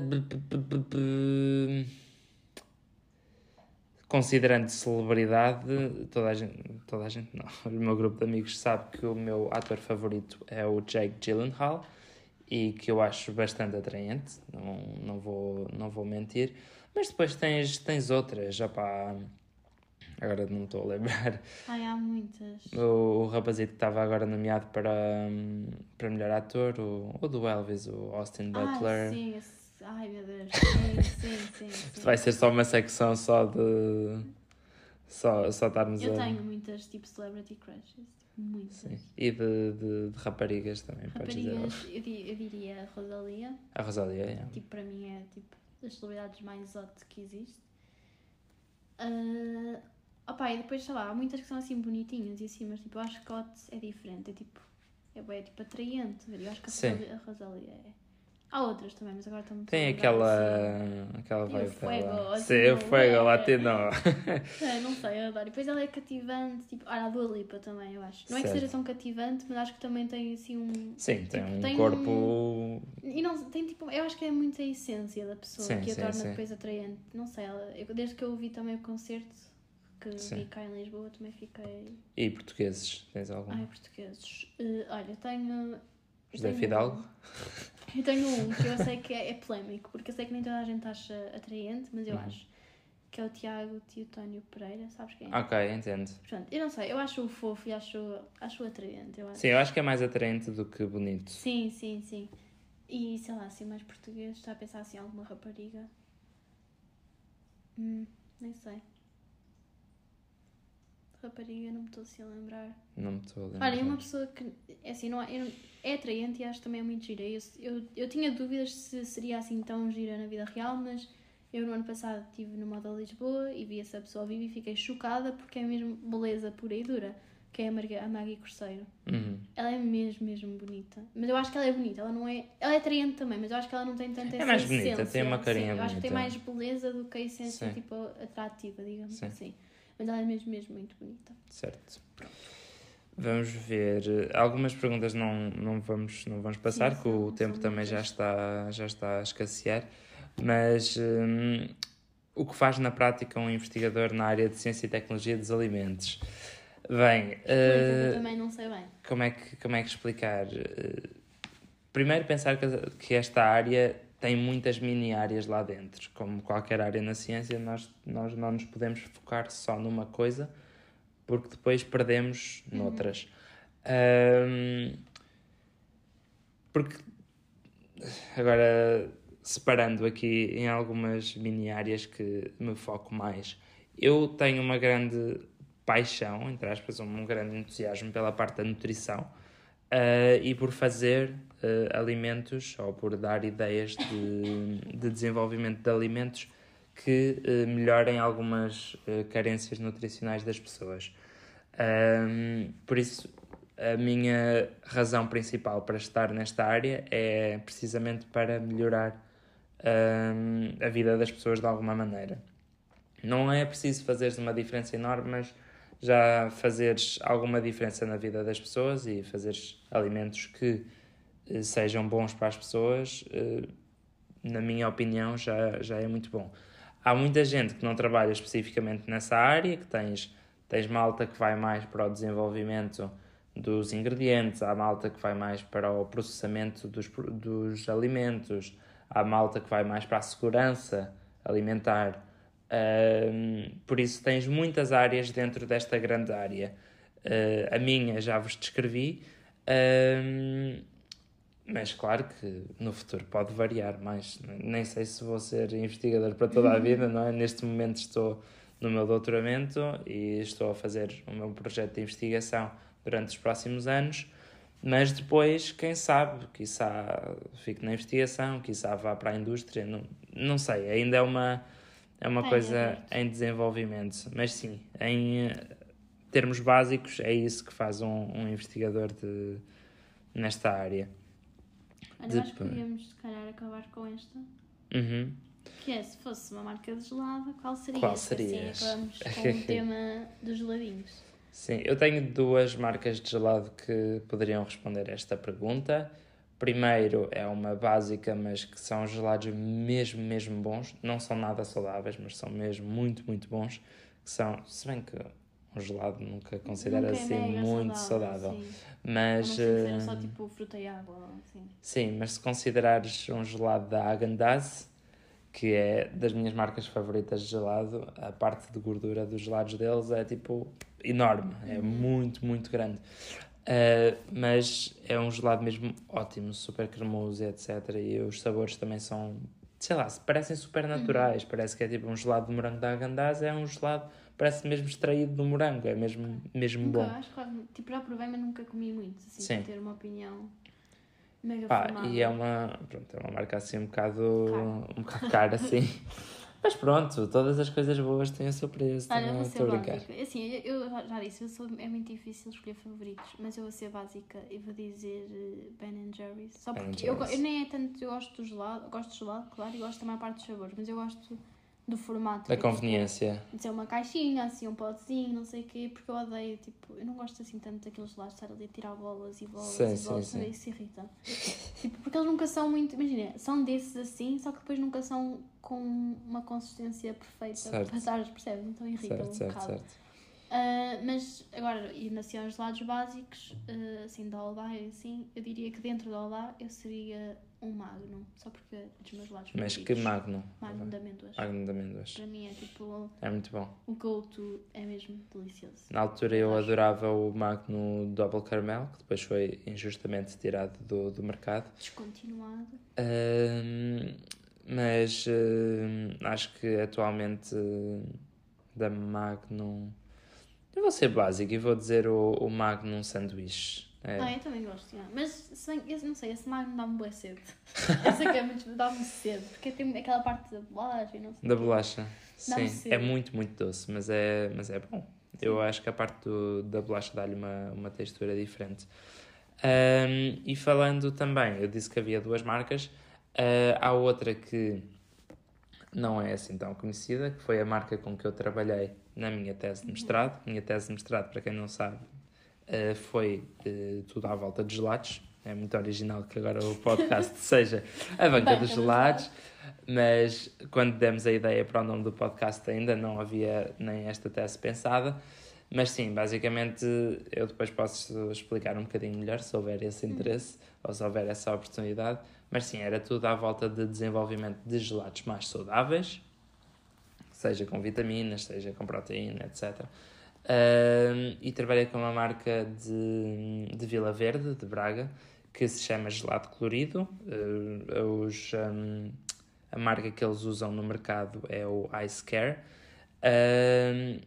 S1: b- Considerando celebridade, toda a gente, toda a gente não. [laughs] O meu grupo de amigos sabe que o meu ator favorito é o Jake Gyllenhaal e que eu acho bastante atraente, não, não, vou, não vou mentir. Mas depois tens, tens outras, opá, agora não estou a lembrar.
S2: ai, há muitas.
S1: O, o rapazito que estava agora nomeado para, para melhor ator, o, o do Elvis, o Austin Butler.
S2: Ah, sim, esse- ai meu Deus. Sim, sim, sim.
S1: Vai ser só uma secção só de. Só, só estarmos
S2: Eu
S1: a.
S2: tenho muitas tipo celebrity crushes, tipo, muitas.
S1: Sim. E de, de, de raparigas também, podes dizer.
S2: Raparigas, eu, eu diria a Rosalia,
S1: A Rosalia, é.
S2: tipo, para mim é tipo das celebridades mais hot que existe. Ah, opa, e depois, sei lá, há muitas que são assim bonitinhas e assim, mas tipo, eu acho que hot é diferente, é tipo, é, bué, tipo atraente, eu acho que a. Rosalia, é. Há outras também, mas agora estamos
S1: Tem aquela. aquela
S2: Tem o
S1: vibe
S2: fuego, assim,
S1: Sim, o fuego
S2: é?
S1: latino. [laughs]
S2: É, não sei, eu adoro. E depois ela é cativante, tipo, ah, a Dua Lipa também, eu acho. Não é que
S1: Certo.
S2: seja tão cativante, mas acho que também tem assim um.
S1: Sim, tem
S2: Tipo,
S1: um
S2: tem
S1: corpo.
S2: E não, tem tipo, eu acho que é muito a essência da pessoa
S1: Sim,
S2: que a
S1: sim,
S2: torna
S1: sim.
S2: depois atraente. Não sei, ela, eu, desde que eu ouvi também o concerto que
S1: Sim.
S2: vi cá em Lisboa, também fiquei.
S1: E portugueses, tens algum?
S2: Ai, portugueses. Eh, olha, tenho.
S1: José
S2: tenho
S1: Fidalgo?
S2: um- Eu tenho um que eu sei que é, é polémico, porque eu sei que nem toda a gente acha atraente, mas eu
S1: Uhum.
S2: acho. Que é o Tiago Teotónio Pereira, sabes quem é?
S1: Ok, entendo.
S2: Portanto, eu não sei, eu acho-o fofo e acho, acho atraente. Eu acho.
S1: Sim, eu acho que é mais atraente do que bonito.
S2: Sim, sim, sim. E sei lá, assim, mais português, está a pensar assim, alguma rapariga? Hum, nem sei. Rapariga, não me estou assim a lembrar.
S1: Não me estou a lembrar.
S2: Olha, é uma pessoa que é assim, não é, é atraente e acho que também é muito gira. Eu, eu, eu tinha dúvidas se seria assim tão gira na vida real, mas eu no ano passado estive no Moda Lisboa e vi essa pessoa ao vivo e fiquei chocada porque é mesmo beleza pura e dura, que é a, Marga, a Maggie Corseiro.
S1: Uhum.
S2: Ela é mesmo, mesmo bonita. Mas eu acho que ela é bonita, ela não é. Ela é atraente também, mas eu acho que ela não tem tanta
S1: É
S2: essa
S1: mais bonita,
S2: essência.
S1: tem uma carinha
S2: Sim, Eu acho que tem
S1: bonita.
S2: mais beleza do que a essência,
S1: Sim.
S2: tipo, atrativa, digamos
S1: Sim.
S2: assim. Mas ela é mesmo, mesmo muito bonita.
S1: Certo. Vamos ver. Algumas perguntas não, não, vamos, não vamos passar,
S2: Sim,
S1: que o tempo também já está, já está a escassear. Mas hum, o que faz na prática um investigador na área de ciência e tecnologia dos alimentos? Bem,
S2: Pois, eu
S1: eh,
S2: também não sei bem.
S1: como, é que, como é que explicar? Eh, Primeiro, pensar que, que esta área tem muitas mini áreas lá dentro. Como qualquer área na ciência, nós, nós não nos podemos focar só numa coisa, porque depois perdemos noutras. Ahm, porque, agora, separando aqui em algumas mini áreas que me foco mais, eu tenho uma grande paixão, entre aspas, um grande entusiasmo pela parte da nutrição ah, e por fazer ah, alimentos ou por dar ideias de, de desenvolvimento de alimentos que ah, melhorem algumas ah, carências nutricionais das pessoas. Ahm, por isso, a minha razão principal para estar nesta área é precisamente para melhorar ahm, a vida das pessoas de alguma maneira. Não é preciso fazeres uma diferença enorme, mas já fazeres alguma diferença na vida das pessoas e fazeres alimentos que sejam bons para as pessoas eh, na minha opinião, já, já é muito bom. Há muita gente que não trabalha especificamente nessa área, que tens, tens malta que vai mais para o desenvolvimento dos ingredientes, há malta que vai mais para o processamento dos, dos alimentos, há malta que vai mais para a segurança alimentar. Por isso tens muitas áreas dentro desta grande área. Uh, a minha já vos descrevi, mas claro que no futuro pode variar mais. Nem sei se vou ser investigador para toda a [laughs] vida, não é? Neste momento estou no meu doutoramento e estou a fazer o meu projeto de investigação durante os próximos anos, mas depois, quem sabe, quizá fique na investigação, quizá vá para a indústria, não, não sei, ainda é uma, é uma coisa em desenvolvimento, mas sim, em eh, termos básicos, é isso que faz um, um investigador de, nesta área.
S2: Olha, acho que podíamos, se calhar, acabar com esta.
S1: Uhum.
S2: Que é, se fosse uma marca de gelado, qual seria?
S1: Qual seria?
S2: Assim, acabamos [laughs] com o tema dos geladinhos.
S1: Sim, eu tenho duas marcas de gelado que poderiam responder a esta pergunta. Primeiro é uma básica, mas que são gelados mesmo, mesmo bons. Não são nada saudáveis, mas são mesmo muito, muito bons. Que são, se bem que um gelado nunca considera nunca é assim muito saudável. saudável. Mas.
S2: Uh, só tipo fruta e água. Assim.
S1: Sim, mas se considerares um gelado da Häagen-Dazs, que é das minhas marcas favoritas de gelado, a parte de gordura dos gelados deles é tipo enorme, é uhum. muito, muito grande. Uh, mas é um gelado mesmo ótimo, super cremoso, etc. E os sabores também são, sei lá, parecem super naturais. Uhum. Parece que é tipo um gelado de morango da Agandaz, é um gelado, parece mesmo extraído do morango, é mesmo, mesmo
S2: nunca,
S1: bom.
S2: Acho que tipo, já provei, mas nunca comi muito, assim, Sim. para ter uma opinião mega
S1: Pá, E é uma, pronto, é uma marca assim um bocado, [laughs] um bocado cara, assim. Mas pronto, todas as coisas boas têm o seu preço.
S2: Olha, eu vou ser básica. Assim, eu já disse, eu sou, é muito difícil escolher favoritos, mas eu vou ser básica e vou dizer eh, Ben Jerry's. Só porque eu, eu, nem é tanto, eu gosto do gelado, gosto do gelado, claro, e gosto também a parte dos sabores, mas eu gosto do formato.
S1: Da conveniência.
S2: De ser uma caixinha, assim, um potezinho, não sei o quê, porque eu odeio, tipo, eu não gosto assim tanto daqueles lá, estar ali a tirar bolas e bolas sim, e bolas, sim, sim. isso irrita. tipo, porque eles nunca são muito, imagina, são desses assim, só que depois nunca são com uma consistência perfeita certo. para passar, percebes? Então irrita certo, um certo, bocado. Certo. Uh, mas agora, e assim aos lados básicos, uh, assim, da Olá, assim, eu diria que dentro da Olá eu seria um Magnum, só porque é dos meus lados
S1: Mas que Magnum?
S2: Magnum de amêndoas.
S1: Magnum de amêndoas.
S2: Para mim é tipo.
S1: É muito bom.
S2: O go-to é mesmo delicioso.
S1: Na altura eu adorava o Magnum Double Caramel, que depois foi injustamente tirado do, do mercado.
S2: Descontinuado.
S1: Uh, mas uh, acho que atualmente da Magnum eu vou ser básico e vou dizer o, o Magnum Sanduíche.
S2: É. Ah, eu também gosto, yeah. mas se bem, eu não sei, esse Magnum dá-me boa sede. [laughs] Essa que é muito, dá-me sede, porque tem aquela parte da bolacha e não sei.
S1: Da bolacha, sim. É muito, muito doce, mas é, mas é bom. Sim. Eu acho que a parte do, da bolacha dá-lhe uma, uma textura diferente. Um, e falando também, eu disse que havia duas marcas, uh, há outra que não é assim tão conhecida, que foi a marca com que eu trabalhei na minha tese de mestrado. Minha tese de mestrado, para quem não sabe, uh, foi uh, tudo à volta de gelados. É muito original que agora o podcast [laughs] seja a banca dos gelados, mas quando demos a ideia para o nome do podcast ainda não havia nem esta tese pensada. Mas sim, basicamente eu depois posso explicar um bocadinho melhor se houver esse interesse ou se houver essa oportunidade. Mas sim, era tudo à volta de desenvolvimento de gelados mais saudáveis, seja com vitaminas, seja com proteína, etc. Uh, e trabalhei com uma marca de, de Vila Verde, de Braga, que se chama Gelado Colorido. Uh, os, um, a marca que eles usam no mercado é o Ice Care, uh,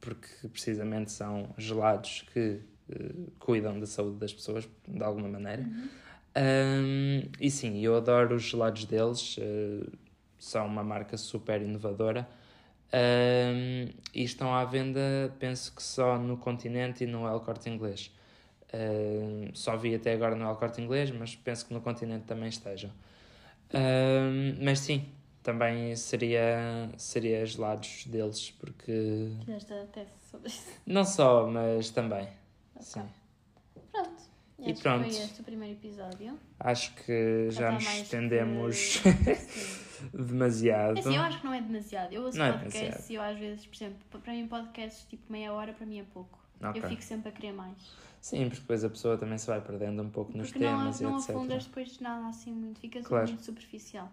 S1: porque precisamente são gelados que uh, cuidam da saúde das pessoas de alguma maneira. Uhum. Um, e sim, eu adoro os gelados deles, uh, são uma marca super inovadora. Um, e estão à venda, penso que só no continente e no El Corte Inglês. Um, só vi até agora no El Corte Inglês, mas penso que no continente também estejam. Um, mas sim, também seria, seria gelados deles, porque.
S2: Fizeste a tese sobre isso.
S1: Não só, mas também. Okay. Sim.
S2: Pronto.
S1: E
S2: acho
S1: pronto.
S2: que foi este o primeiro episódio.
S1: Acho que já nos estendemos [laughs]
S2: que-.
S1: Demasiado.
S2: É assim, eu acho que não é demasiado. Eu ouço
S1: Não é
S2: podcasts
S1: demasiado.
S2: e eu às vezes, por exemplo, para mim podcasts tipo meia hora para mim é pouco.
S1: Ok.
S2: Eu fico sempre a querer mais.
S1: Sim, porque depois a pessoa também se vai perdendo um pouco nos
S2: Porque não,
S1: temas
S2: não
S1: e etc.
S2: afundas depois de nada assim muito, fica
S1: Claro.
S2: muito superficial.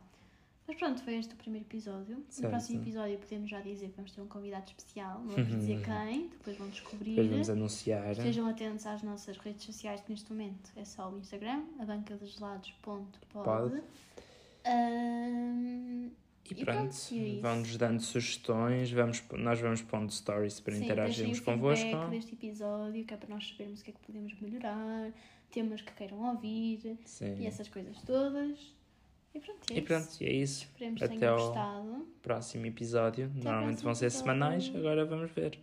S2: Mas pronto, foi este o primeiro episódio.
S1: Certo.
S2: No próximo episódio podemos já dizer que vamos ter um convidado especial. Não vamos dizer [laughs] quem, depois vão descobrir.
S1: Depois vamos anunciar.
S2: Estejam atentos às nossas redes sociais que neste momento é só o Instagram, a banca dos gelados.pod.
S1: Pode. E
S2: E
S1: pronto,
S2: pronto, é isso.
S1: vão-nos dando sugestões, vamos, nós vamos pondo stories para
S2: sim,
S1: interagirmos convosco.
S2: deste episódio, que é para nós sabermos o que é que podemos melhorar, temas que queiram ouvir
S1: Sim.
S2: e essas coisas todas. E pronto, é
S1: E
S2: isso.
S1: pronto, e é isso.
S2: Esperemos que
S1: Até
S2: tenham
S1: ao-
S2: gostado.
S1: Próximo episódio. Normalmente
S2: próximo
S1: vão ser
S2: episódio.
S1: semanais, agora vamos ver.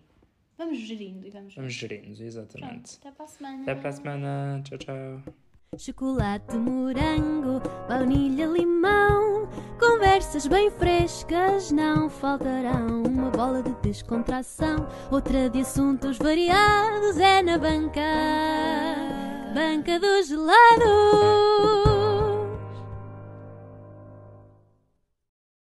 S2: Vamos gerindo e vamos ver.
S1: Vamos gerindo,
S2: Pronto,
S1: exatamente.
S2: até para a semana.
S1: Até para a semana. Tchau, tchau.
S3: Chocolate, morango, baunilha, limão. Conversas bem frescas não faltarão. Uma bola de descontração, outra de assuntos variados é na banca. Banca do gelado.